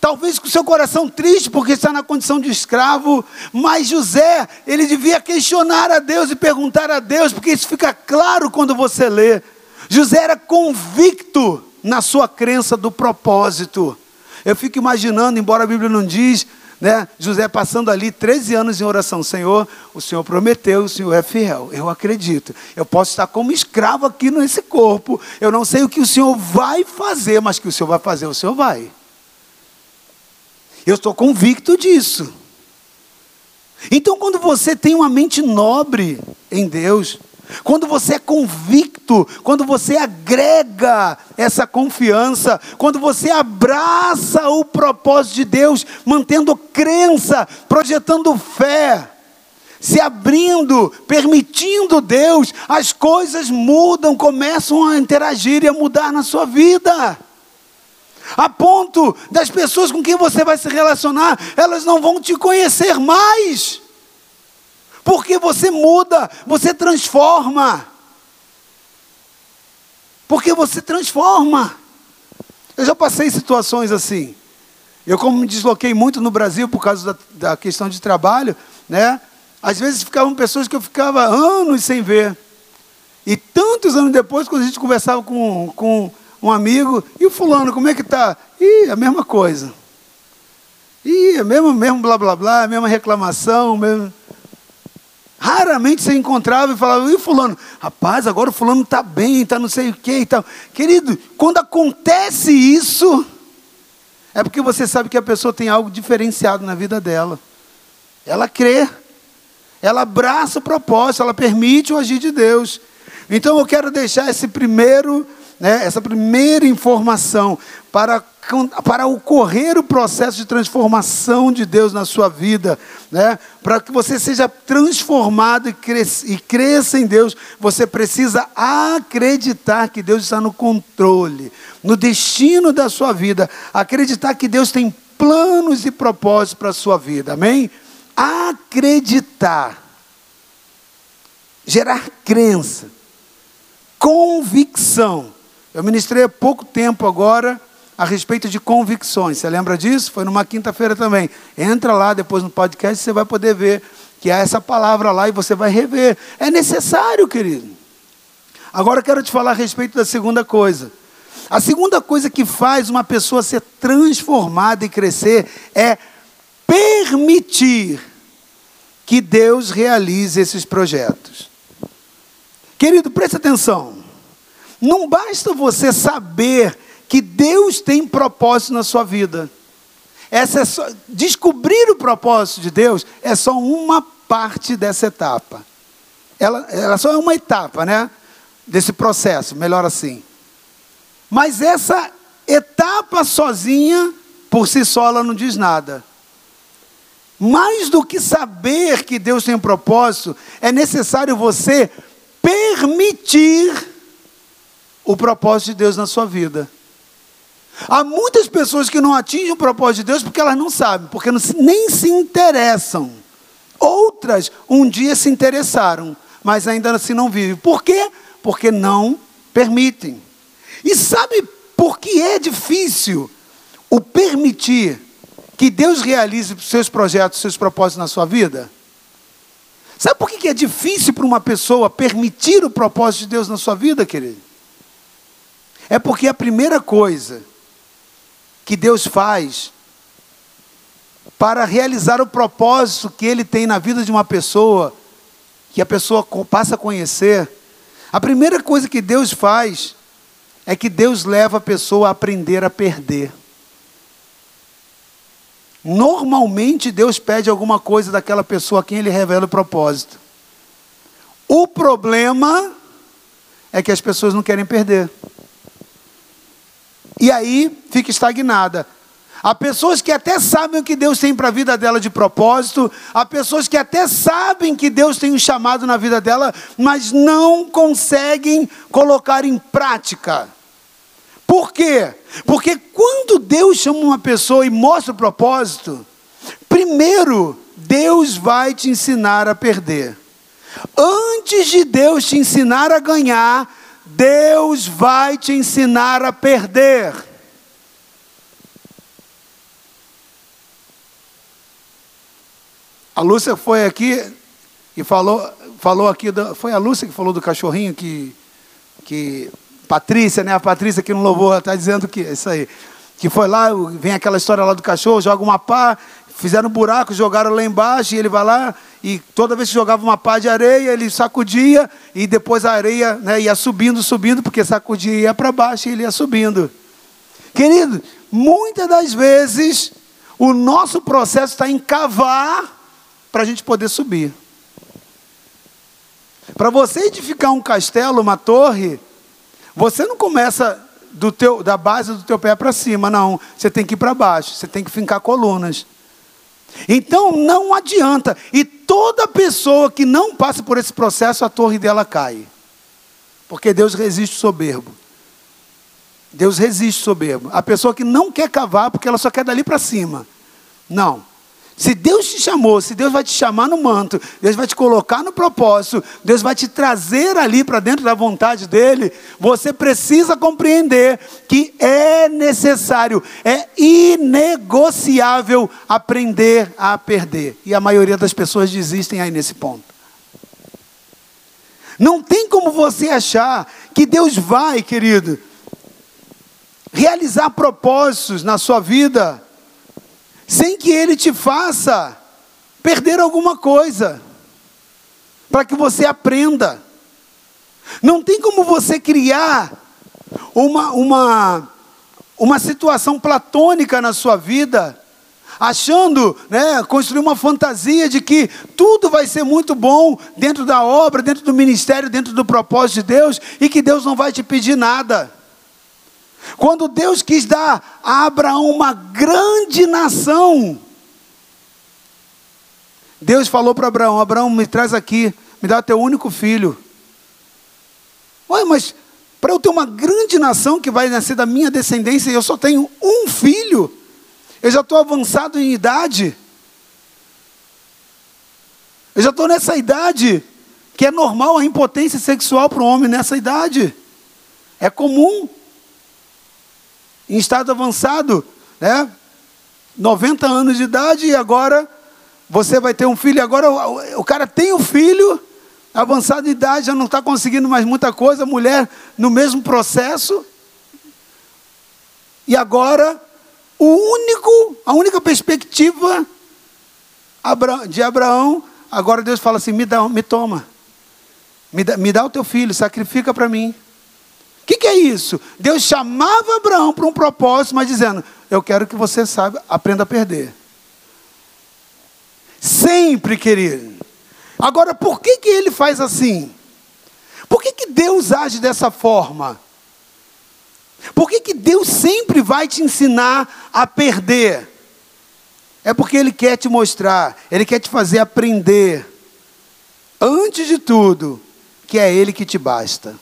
talvez com seu coração triste porque está na condição de escravo, mas José, ele devia questionar a Deus e perguntar a Deus, porque isso fica claro quando você lê. José era convicto na sua crença do propósito. Eu fico imaginando, embora a Bíblia não diz, né, José passando ali 13 anos em oração, Senhor, o Senhor prometeu, o Senhor é fiel, eu acredito. Eu posso estar como escravo aqui nesse corpo, eu não sei o que o Senhor vai fazer, mas que o Senhor vai fazer, o Senhor vai. Eu estou convicto disso. Então, quando você tem uma mente nobre em Deus, quando você é convicto, quando você agrega essa confiança, quando você abraça o propósito de Deus, mantendo crença, projetando fé, se abrindo, permitindo Deus, as coisas mudam, começam a interagir e a mudar na sua vida a ponto das pessoas com quem você vai se relacionar, elas não vão te conhecer mais. Porque você muda, você transforma. Porque você transforma. Eu já passei situações assim. Eu, como me desloquei muito no Brasil por causa da, da questão de trabalho, né? Às vezes ficavam pessoas que eu ficava anos sem ver. E tantos anos depois, quando a gente conversava com, com um amigo, e o fulano, como é que está? Ih, a mesma coisa. Ih, é mesmo, mesmo blá blá blá, mesma reclamação, mesmo. Raramente você encontrava e falava, e fulano? Rapaz, agora o fulano está bem, está não sei o que e tal. Querido, quando acontece isso, é porque você sabe que a pessoa tem algo diferenciado na vida dela. Ela crê, ela abraça o propósito, ela permite o agir de Deus. Então eu quero deixar esse primeiro né, essa primeira informação para, para ocorrer o processo de transformação de Deus na sua vida, né, para que você seja transformado e cresça, e cresça em Deus, você precisa acreditar que Deus está no controle, no destino da sua vida, acreditar que Deus tem planos e propósitos para a sua vida, amém? Acreditar, gerar crença, convicção eu ministrei há pouco tempo agora a respeito de convicções. Você lembra disso? Foi numa quinta-feira também. Entra lá depois no podcast, você vai poder ver que há essa palavra lá e você vai rever. É necessário, querido. Agora eu quero te falar a respeito da segunda coisa. A segunda coisa que faz uma pessoa ser transformada e crescer é permitir que Deus realize esses projetos. Querido, preste atenção. Não basta você saber que Deus tem propósito na sua vida. Essa é só, descobrir o propósito de Deus é só uma parte dessa etapa. Ela, ela só é uma etapa, né? Desse processo, melhor assim. Mas essa etapa sozinha, por si só, ela não diz nada. Mais do que saber que Deus tem um propósito, é necessário você permitir o propósito de Deus na sua vida. Há muitas pessoas que não atingem o propósito de Deus porque elas não sabem, porque nem se interessam. Outras um dia se interessaram, mas ainda assim não vivem. Por quê? Porque não permitem. E sabe por que é difícil o permitir que Deus realize os seus projetos, os seus propósitos na sua vida? Sabe por que é difícil para uma pessoa permitir o propósito de Deus na sua vida, querido? É porque a primeira coisa que Deus faz para realizar o propósito que Ele tem na vida de uma pessoa, que a pessoa passa a conhecer, a primeira coisa que Deus faz é que Deus leva a pessoa a aprender a perder. Normalmente Deus pede alguma coisa daquela pessoa a quem Ele revela o propósito. O problema é que as pessoas não querem perder. E aí fica estagnada. Há pessoas que até sabem o que Deus tem para a vida dela de propósito, há pessoas que até sabem que Deus tem um chamado na vida dela, mas não conseguem colocar em prática. Por quê? Porque quando Deus chama uma pessoa e mostra o propósito, primeiro Deus vai te ensinar a perder. Antes de Deus te ensinar a ganhar, Deus vai te ensinar a perder. A Lúcia foi aqui e falou, falou aqui, do, foi a Lúcia que falou do cachorrinho que, que Patrícia, né? A Patrícia que não louvou, está dizendo que isso aí. Que foi lá, vem aquela história lá do cachorro, joga uma pá, fizeram um buraco, jogaram lá embaixo, e ele vai lá, e toda vez que jogava uma pá de areia, ele sacudia, e depois a areia né, ia subindo, subindo, porque sacudia e ia para baixo e ele ia subindo. Querido, muitas das vezes o nosso processo está em cavar para a gente poder subir. Para você edificar um castelo, uma torre, você não começa do teu, da base do teu pé para cima, não. Você tem que ir para baixo, você tem que fincar colunas. Então não adianta. E toda pessoa que não passa por esse processo, a torre dela cai. Porque Deus resiste soberbo. Deus resiste soberbo. A pessoa que não quer cavar porque ela só quer dali para cima. Não. Se Deus te chamou, se Deus vai te chamar no manto, Deus vai te colocar no propósito, Deus vai te trazer ali para dentro da vontade dEle, você precisa compreender que é necessário, é inegociável aprender a perder. E a maioria das pessoas desistem aí nesse ponto. Não tem como você achar que Deus vai, querido, realizar propósitos na sua vida sem que ele te faça perder alguma coisa, para que você aprenda. Não tem como você criar uma, uma, uma situação platônica na sua vida, achando, né, construir uma fantasia de que tudo vai ser muito bom dentro da obra, dentro do ministério, dentro do propósito de Deus, e que Deus não vai te pedir nada. Quando Deus quis dar a Abraão uma grande nação, Deus falou para Abraão: Abraão, me traz aqui, me dá teu único filho. Olha, mas para eu ter uma grande nação que vai nascer da minha descendência eu só tenho um filho, eu já estou avançado em idade. Eu já estou nessa idade que é normal a impotência sexual para o homem nessa idade. É comum em estado avançado, né? 90 anos de idade e agora você vai ter um filho. Agora o, o cara tem um filho, avançado de idade, já não está conseguindo mais muita coisa, mulher no mesmo processo. E agora, o único, a única perspectiva de Abraão, agora Deus fala assim: me dá, me toma, me dá, me dá o teu filho, sacrifica para mim. O que, que, é isso? Deus chamava Abraão para um propósito, mas dizendo: Eu quero que você saiba, aprenda a perder. Sempre, querido. Agora, por que, que ele faz assim? Por que, que Deus age dessa forma? Por que, que Deus sempre vai te ensinar a perder? é porque Ele quer te mostrar, Ele quer te fazer aprender, antes de tudo, que é Ele que te basta.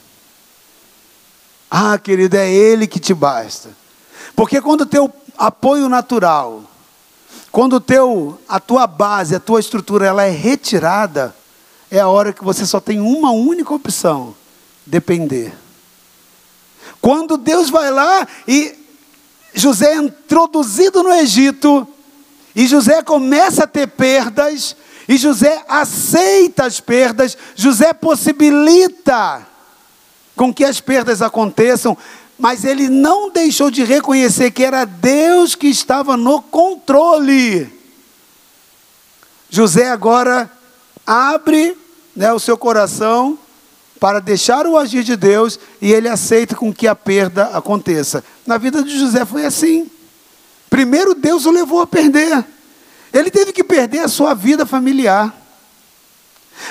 Ah, querido, é Ele que te basta. Porque quando o teu apoio natural, quando teu, a tua base, a tua estrutura, ela é retirada, é a hora que você só tem uma única opção: depender. Quando Deus vai lá e José é introduzido no Egito, e José começa a ter perdas, e José aceita as perdas, José possibilita com que as perdas aconteçam, mas ele não deixou de reconhecer que era Deus que estava no controle. José agora abre né, o seu coração para deixar o agir de Deus e ele aceita com que a perda aconteça. Na vida de José foi assim. Primeiro Deus o levou a perder. Ele teve que perder a sua vida familiar.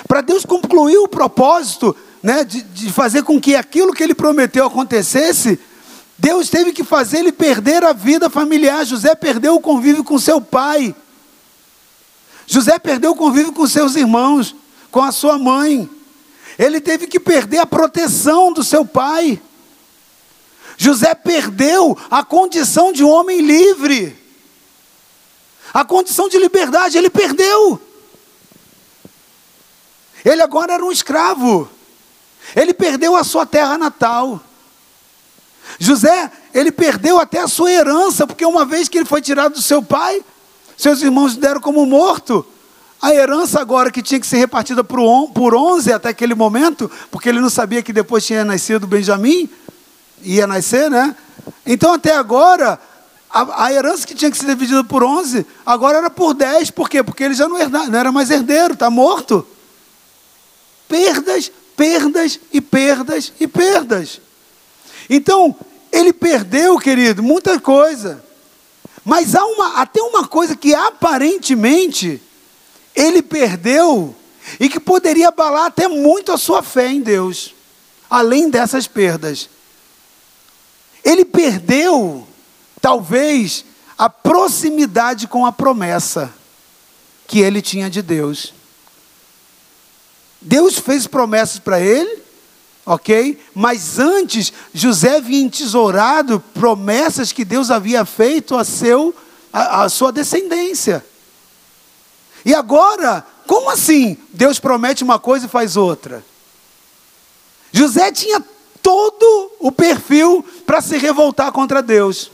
Para Deus concluir o propósito né, de, de fazer com que aquilo que ele prometeu acontecesse, Deus teve que fazer ele perder a vida familiar. José perdeu o convívio com seu pai. José perdeu o convívio com seus irmãos, com a sua mãe. Ele teve que perder a proteção do seu pai. José perdeu a condição de um homem livre. A condição de liberdade ele perdeu. Ele agora era um escravo. Ele perdeu a sua terra natal. José, ele perdeu até a sua herança, porque uma vez que ele foi tirado do seu pai, seus irmãos deram como morto. A herança agora que tinha que ser repartida por 11 até aquele momento, porque ele não sabia que depois tinha nascido Benjamim, ia nascer, né? Então até agora, a, a, herança que tinha que ser dividida por 11, agora era por 10. Por quê? Porque ele já não, herda, não era mais herdeiro, está morto. Perdas, perdas e perdas e perdas. Então, ele perdeu, querido, muita coisa. Mas há uma, até uma coisa que aparentemente ele perdeu e que poderia abalar até muito a sua fé em Deus, além dessas perdas. Ele perdeu talvez a proximidade com a promessa que ele tinha de Deus. Deus fez promessas para ele, ok? Mas antes, José havia entesourado promessas que Deus havia feito a, seu, a, a sua descendência. E agora, como assim? Deus promete uma coisa e faz outra. José tinha todo o perfil para se revoltar contra Deus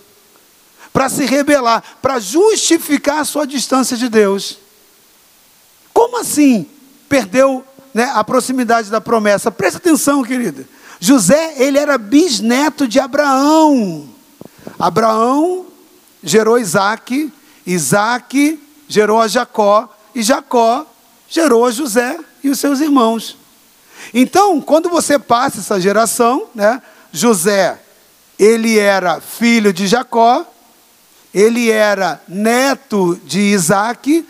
para se rebelar, para justificar a sua distância de Deus. Como assim perdeu né, a proximidade da promessa? Presta atenção, querida. José, ele era bisneto de Abraão. Abraão gerou Isaac, Isaac gerou a Jacó, e Jacó gerou a José e os seus irmãos. Então, quando você passa essa geração, né, José, ele era filho de Jacó, ele era neto de Isaac,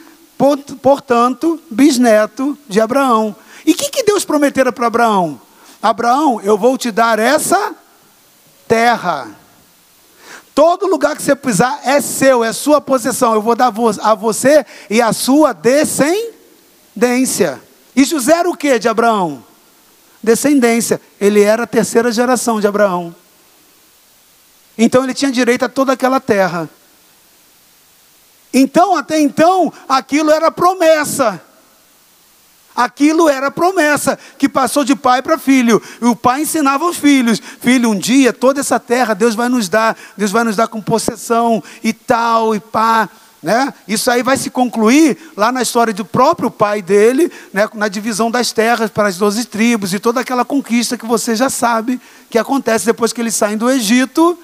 portanto, bisneto de Abraão. E o que, que Deus prometera para Abraão? Abraão, eu vou te dar essa terra. Todo lugar que você pisar é seu, é sua possessão. Eu vou dar a você e a sua descendência. E José era o que de Abraão? Descendência. Ele era a terceira geração de Abraão. Então ele tinha direito a toda aquela terra. Então, até então, aquilo era promessa. Aquilo era promessa que passou de pai para filho. E o pai ensinava aos filhos: Filho, um dia toda essa terra Deus vai nos dar, Deus vai nos dar com possessão e tal e pá. Né? Isso aí vai se concluir lá na história do próprio pai dele, né? na divisão das terras para as doze tribos e toda aquela conquista que você já sabe que acontece depois que eles saem do Egito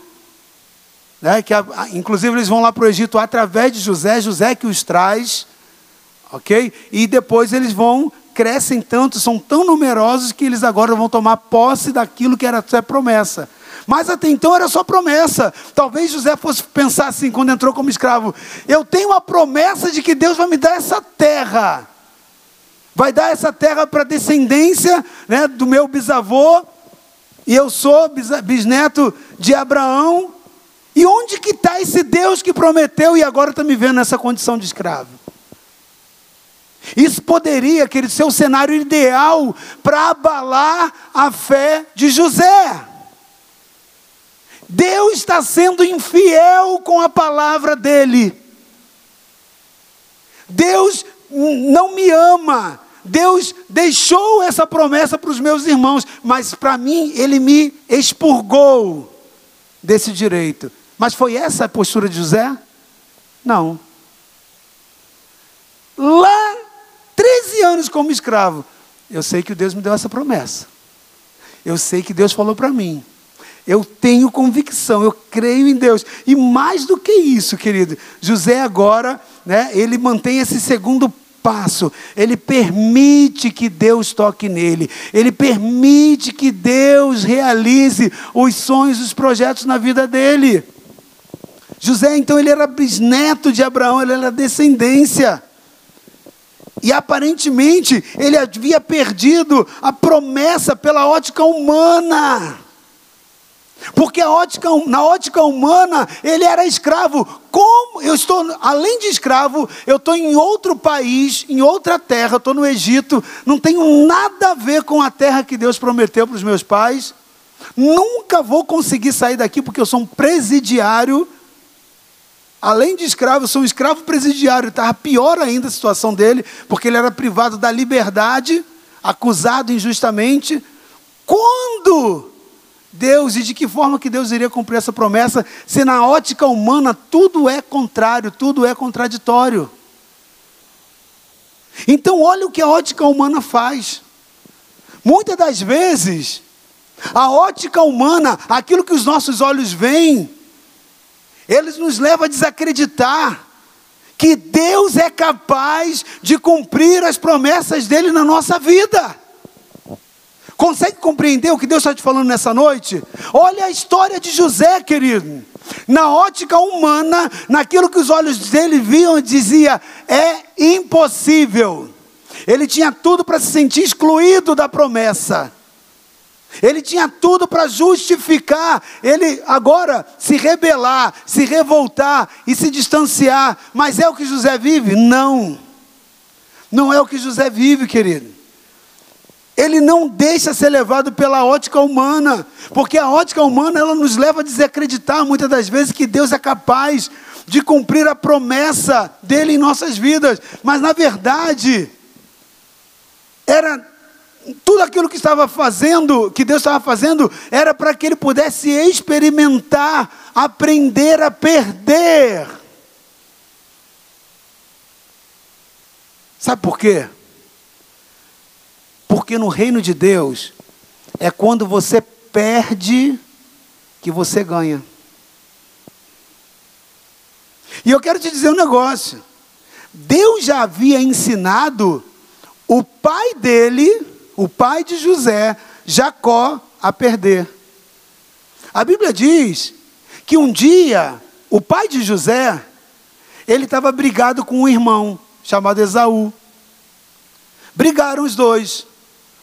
né, que inclusive eles vão lá para o Egito através de José, José que os traz, ok? E depois eles vão, crescem tanto, são tão numerosos que eles agora vão tomar posse daquilo que era sua promessa. Mas até então era só promessa. Talvez José fosse pensar assim quando entrou como escravo: eu tenho a promessa de que Deus vai me dar essa terra. Vai dar essa terra para descendência né, do meu bisavô, e eu sou bisneto de Abraão, E onde que está esse Deus que prometeu e agora está me vendo nessa condição de escravo? Isso poderia, querido, ser o cenário ideal para abalar a fé de José. Deus está sendo infiel com a palavra dele. Deus não me ama. Deus deixou essa promessa para os meus irmãos, mas para mim ele me expurgou desse direito. Mas foi essa a postura de José? Não. Lá, 13 anos como escravo, eu sei que Deus me deu essa promessa. Eu sei que Deus falou para mim. Eu tenho convicção, eu creio em Deus. E mais do que isso, querido, José agora, né, ele mantém esse segundo passo. Ele permite que Deus toque nele. Ele permite que Deus realize os sonhos, os projetos na vida dele. José, então, ele era bisneto de Abraão, ele era descendência. E aparentemente ele havia perdido a promessa pela ótica humana. Porque ótica, na ótica humana ele era escravo. Como eu estou, além de escravo, eu estou em outro país, em outra terra, estou no Egito, não tenho nada a ver com a terra que Deus prometeu para os meus pais. Nunca vou conseguir sair daqui porque eu sou um presidiário. Além de escravo, sou um escravo presidiário. Estava pior ainda a situação dele, porque ele era privado da liberdade, acusado injustamente. Quando Deus e de que forma que Deus iria cumprir essa promessa, se na ótica humana tudo é contrário, tudo é contraditório. Então, olha o que a ótica humana faz. Muitas das vezes, a ótica humana, aquilo que os nossos olhos veem, eles nos leva a desacreditar que Deus é capaz de cumprir as promessas dele na nossa vida. Consegue compreender o que Deus está te falando nessa noite? Olha a história de José, querido. Na ótica humana, naquilo que os olhos dele viam, dizia: é impossível. Ele tinha tudo para se sentir excluído da promessa. Ele tinha tudo para justificar, ele agora se rebelar, se revoltar e se distanciar. Mas é o que José vive? Não. Não é o que José vive, querido. Ele não deixa ser levado pela ótica humana, porque a ótica humana ela nos leva a desacreditar muitas das vezes que Deus é capaz de cumprir a promessa dele em nossas vidas, mas na verdade era tudo aquilo que estava fazendo, que Deus estava fazendo, era para que ele pudesse experimentar, aprender a perder. Sabe por quê? Porque no reino de Deus é quando você perde que você ganha. E eu quero te dizer um negócio. Deus já havia ensinado o pai dele, o pai de José, Jacó, a perder. A Bíblia diz que um dia o pai de José, ele estava brigado com um irmão chamado Esaú. Brigaram os dois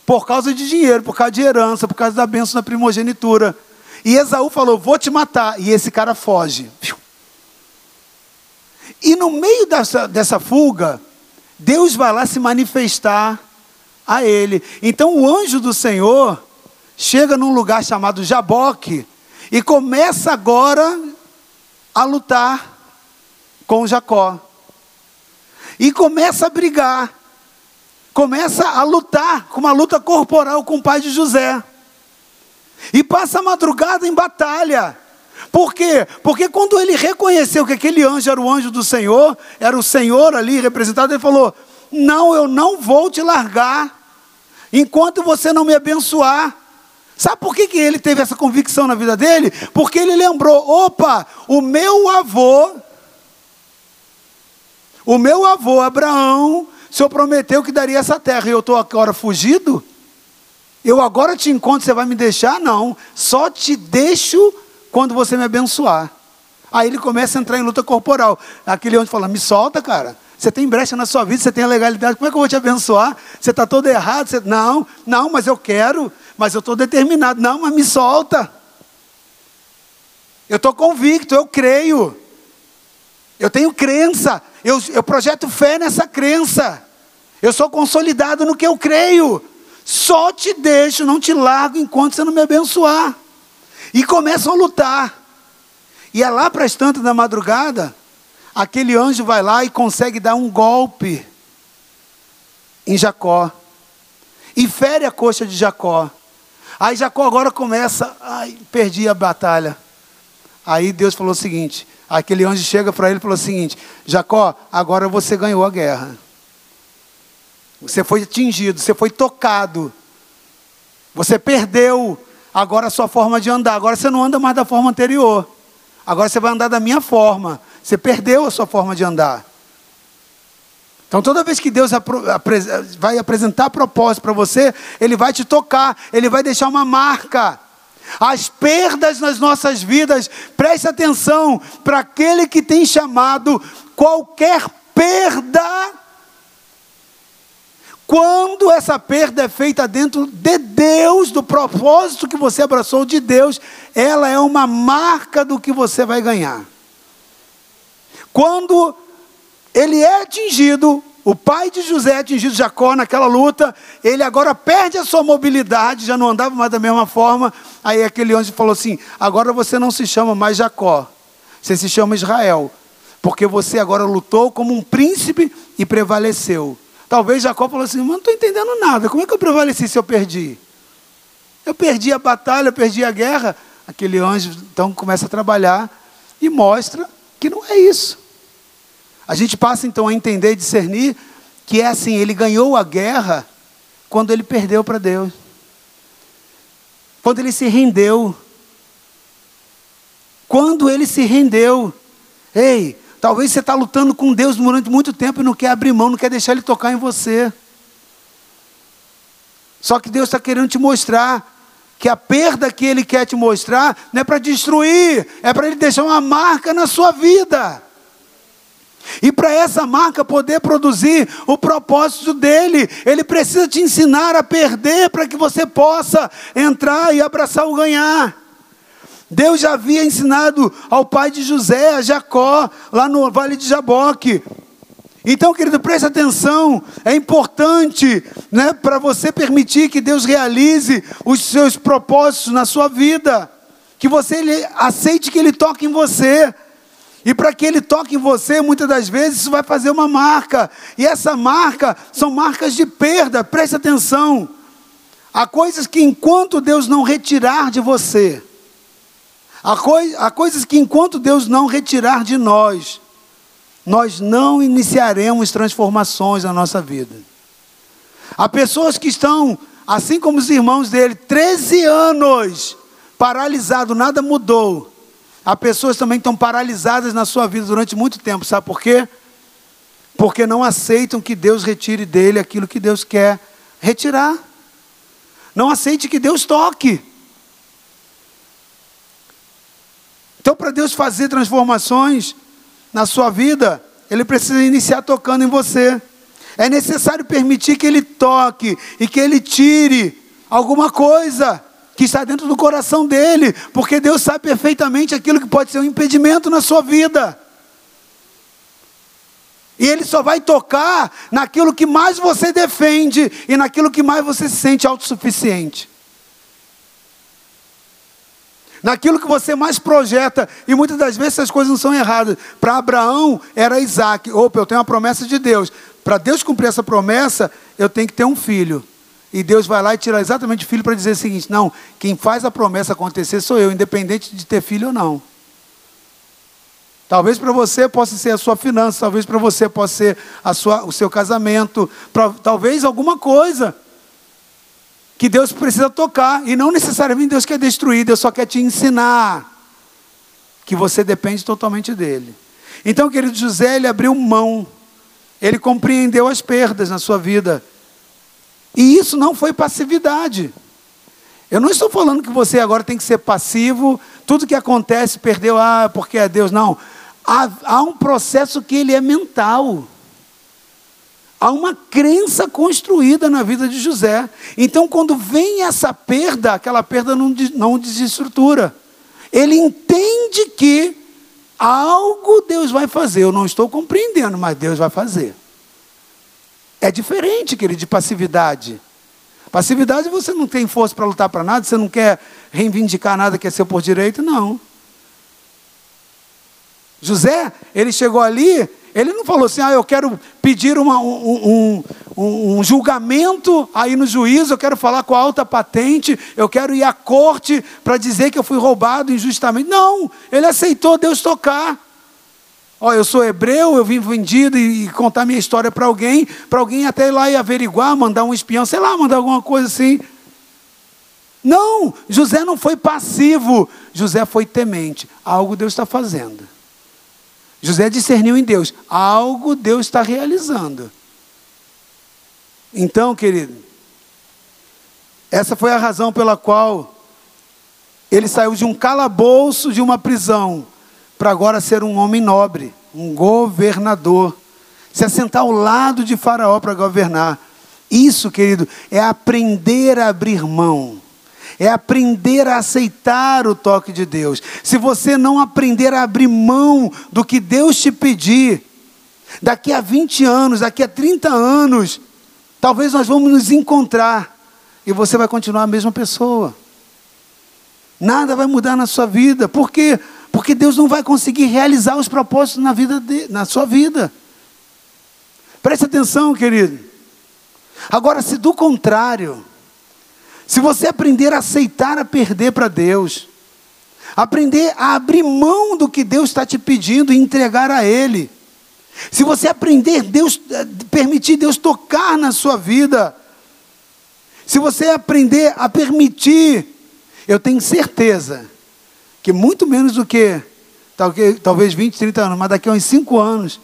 por causa de dinheiro, por causa de herança, por causa da bênção na primogenitura. E Esaú falou: Vou te matar. E esse cara foge. E no meio dessa, dessa fuga, Deus vai lá se manifestar a ele. Então o anjo do Senhor chega num lugar chamado Jaboque e começa agora a lutar com Jacó. E começa a brigar começa a lutar com uma luta corporal com o pai de José. E passa a madrugada em batalha. Por quê? Porque quando ele reconheceu que aquele anjo era o anjo do Senhor, era o Senhor ali representado, ele falou: Não, eu não vou te largar enquanto você não me abençoar. Sabe por que, que ele teve essa convicção na vida dele? Porque ele lembrou: opa, o meu avô, o meu avô Abraão, o Senhor prometeu que daria essa terra e eu estou agora fugido? Eu agora te encontro, você vai me deixar? Não, só te deixo quando você me abençoar. Aí ele começa a entrar em luta corporal. Aquele onde fala: Me solta, cara. Você tem brecha na sua vida, você tem a legalidade, como é que eu vou te abençoar? Você está todo errado. Você... Não, não, mas eu quero, mas eu estou determinado. Não, mas me solta. Eu estou convicto, eu creio. Eu tenho crença. Eu, eu projeto fé nessa crença. Eu sou consolidado no que eu creio. Só te deixo, não te largo enquanto você não me abençoar. E começam a lutar. E é lá para as tantas da madrugada, aquele anjo vai lá e consegue dar um golpe em Jacó. E fere a coxa de Jacó. Aí Jacó agora começa, ai, perdi a batalha. Aí Deus falou o seguinte: aquele anjo chega para ele e falou o seguinte: Jacó, agora você ganhou a guerra. Você foi atingido, você foi tocado. Você perdeu agora a sua forma de andar. Agora você não anda mais da forma anterior. Agora você vai andar da minha forma. Você perdeu a sua forma de andar. Então, toda vez que Deus vai apresentar propósito para você, Ele vai te tocar, Ele vai deixar uma marca. As perdas nas nossas vidas, preste atenção, para aquele que tem chamado qualquer perda quando essa perda é feita dentro de Deus, do propósito que você abraçou de Deus, ela é uma marca do que você vai ganhar. Quando ele é atingido, o pai de José é atingido, Jacó, naquela luta, ele agora perde a sua mobilidade, já não andava mais da mesma forma. Aí aquele anjo falou assim: agora você não se chama mais Jacó, você se chama Israel, porque você agora lutou como um príncipe e prevaleceu. Talvez Jacó falou assim: Mas não estou entendendo nada. Como é que eu prevaleci se eu perdi? Eu perdi a batalha, eu perdi a guerra. Aquele anjo então começa a trabalhar e mostra que não é isso. A gente passa então a entender e discernir que é assim: ele ganhou a guerra quando ele perdeu para Deus, quando ele se rendeu. Quando ele se rendeu. Ei, Talvez você está lutando com Deus durante muito tempo e não quer abrir mão, não quer deixar Ele tocar em você. Só que Deus está querendo te mostrar que a perda que Ele quer te mostrar não é para destruir, é para Ele deixar uma marca na sua vida. E para essa marca poder produzir o propósito dele, ele precisa te ensinar a perder para que você possa entrar e abraçar o ganhar. Deus já havia ensinado ao pai de José, a Jacó, lá no vale de Jaboque. Então, querido, preste atenção, é importante né, para você permitir que Deus realize os seus propósitos na sua vida, que você aceite que Ele toque em você. E para que Ele toque em você, muitas das vezes isso vai fazer uma marca, e essa marca são marcas de perda, preste atenção. Há coisas que enquanto Deus não retirar de você, Há, coi há coisas que, enquanto Deus não retirar de nós, nós não iniciaremos transformações na nossa vida. Há pessoas que estão, assim como os irmãos dele, 13 anos paralisado, nada mudou. Há pessoas também que estão paralisadas na sua vida durante muito tempo, sabe por quê? Porque não aceitam que Deus retire dele aquilo que Deus quer retirar. Não aceite que Deus toque. Então, para Deus fazer transformações na sua vida, Ele precisa iniciar tocando em você. É necessário permitir que Ele toque e que Ele tire alguma coisa que está dentro do coração dele, porque Deus sabe perfeitamente aquilo que pode ser um impedimento na sua vida. E Ele só vai tocar naquilo que mais você defende e naquilo que mais você se sente autossuficiente naquilo que você mais projeta, e muitas das vezes essas coisas não são erradas. Para Abraão era Isaac, opa, eu tenho uma promessa de Deus. Para Deus cumprir essa promessa, eu tenho que ter um filho. E Deus vai lá e tira exatamente o filho para dizer o seguinte: não, quem faz a promessa acontecer sou eu, independente de ter filho ou não. Talvez para você possa ser a sua finança, talvez para você possa ser a sua, o seu casamento, pra, talvez alguma coisa que Deus precisa tocar, e não necessariamente Deus quer destruir, Deus só quer te ensinar que você depende totalmente dele. Então, querido José, ele abriu mão, ele compreendeu as perdas na sua vida, e isso não foi passividade. Eu não estou falando que você agora tem que ser passivo, tudo que acontece perdeu, ah, porque é Deus, não. Há, há um processo que ele é mental. Há uma crença construída na vida de José. Então, quando vem essa perda, aquela perda não, não desestrutura. Ele entende que algo Deus vai fazer. Eu não estou compreendendo, mas Deus vai fazer. É diferente, querido, de passividade. Passividade você não tem força para lutar para nada, você não quer reivindicar nada que é seu por direito, não. José, ele chegou ali, ele não falou assim, ah, eu quero pedir uma, um, um, um, julgamento aí no juízo, eu quero falar com a alta patente, eu quero ir à corte para dizer que eu fui roubado injustamente. Não, ele aceitou Deus tocar. Ó, eu sou hebreu, eu vim vendido e, e contar minha história para alguém, para alguém até ir lá e averiguar, mandar um espião, sei lá, mandar alguma coisa assim. Não, José não foi passivo, José foi temente. Algo Deus está fazendo. José discerniu em Deus, algo Deus está realizando. Então, querido, essa foi a razão pela qual ele saiu de um calabouço, de uma prisão, para agora ser um homem nobre, um governador, se assentar ao lado de Faraó para governar. Isso, querido, é aprender a abrir mão, é aprender a aceitar o toque de Deus. Se você não aprender a abrir mão do que Deus te pedir, daqui a 20 anos, daqui a 30 anos, talvez nós vamos nos encontrar e você vai continuar a mesma pessoa. Nada vai mudar na sua vida. Por quê? Porque Deus não vai conseguir realizar os propósitos na, vida de, na sua vida. Preste atenção, querido. Agora, se do contrário, se você aprender a aceitar a perder para Deus, aprender a abrir mão do que Deus está te pedindo e entregar a Ele, se você aprender Deus, eh, permitir Deus tocar na sua vida, se você aprender a permitir, eu tenho certeza que muito menos do que talvez 20, 30 anos, mas daqui a uns 5 anos,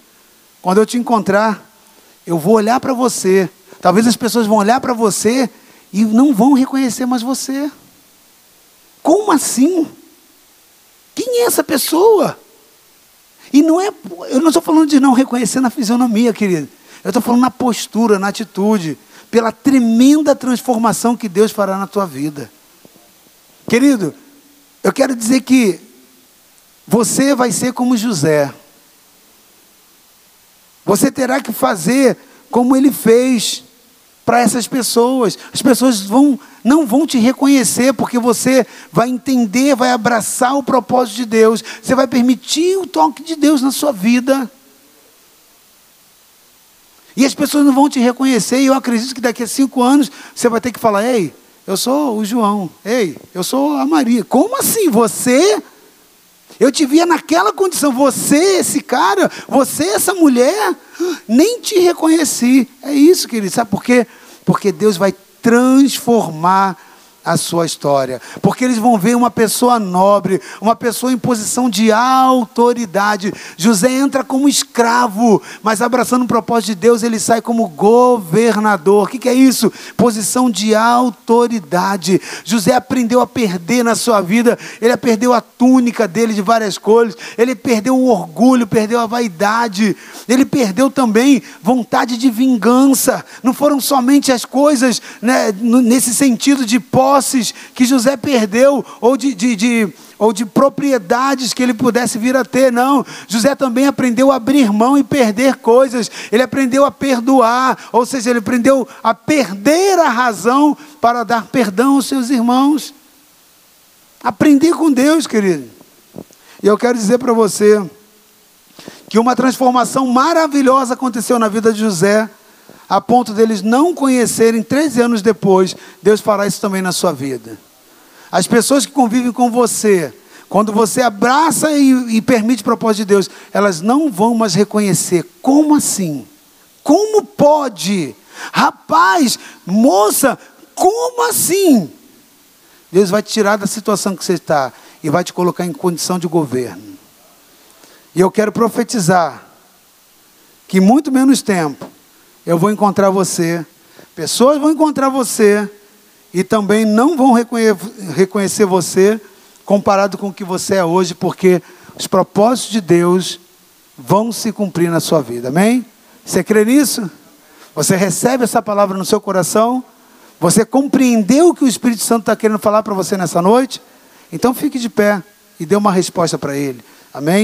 quando eu te encontrar, eu vou olhar para você. Talvez as pessoas vão olhar para você e não vão reconhecer mais você. Como assim? Quem é essa pessoa? E não é, eu não estou falando de não reconhecer na fisionomia, querido. Eu estou falando na postura, na atitude, pela tremenda transformação que Deus fará na tua vida. Querido, eu quero dizer que você vai ser como José. Você terá que fazer como ele fez para essas pessoas. As pessoas vão, não vão te reconhecer porque você vai entender, vai abraçar o propósito de Deus. Você vai permitir o toque de Deus na sua vida. E as pessoas não vão te reconhecer. E eu acredito que daqui a cinco anos você vai ter que falar: Ei, eu sou o João. Ei, eu sou a Maria. Como assim? Você? Eu te via naquela condição. Você, esse cara, você, essa mulher, nem te reconheci. É isso, querido. Sabe por quê? Porque Deus vai transformar a sua história, porque eles vão ver uma pessoa nobre, uma pessoa em posição de autoridade. José entra como escravo, mas abraçando o propósito de Deus, ele sai como governador. O que é isso? Posição de autoridade. José aprendeu a perder na sua vida, ele perdeu a túnica dele de várias cores, ele perdeu o orgulho, perdeu a vaidade, ele perdeu também vontade de vingança. Não foram somente as coisas né, nesse sentido de posse que José perdeu, ou de, de, de, ou de propriedades que ele pudesse vir a ter, não. José também aprendeu a abrir mão e perder coisas, ele aprendeu a perdoar, ou seja, ele aprendeu a perder a razão para dar perdão aos seus irmãos. Aprender com Deus, querido. E eu quero dizer para você que uma transformação maravilhosa aconteceu na vida de José a ponto deles não conhecerem, 13 anos depois, Deus fará isso também na sua vida. As pessoas que convivem com você, quando você abraça e, e permite o propósito de Deus, elas não vão mais reconhecer. Como assim? Como pode? Rapaz, moça, como assim? Deus vai te tirar da situação que você está e vai te colocar em condição de governo. E eu quero profetizar que muito menos tempo eu vou encontrar você, pessoas vão encontrar você e também não vão reconhecer você comparado com o que você é hoje, porque os propósitos de Deus vão se cumprir na sua vida. Amém? Você crê nisso? Você recebe essa palavra no seu coração? Você compreendeu o que o Espírito Santo está querendo falar para você nessa noite? Então fique de pé e dê uma resposta para Ele. Amém?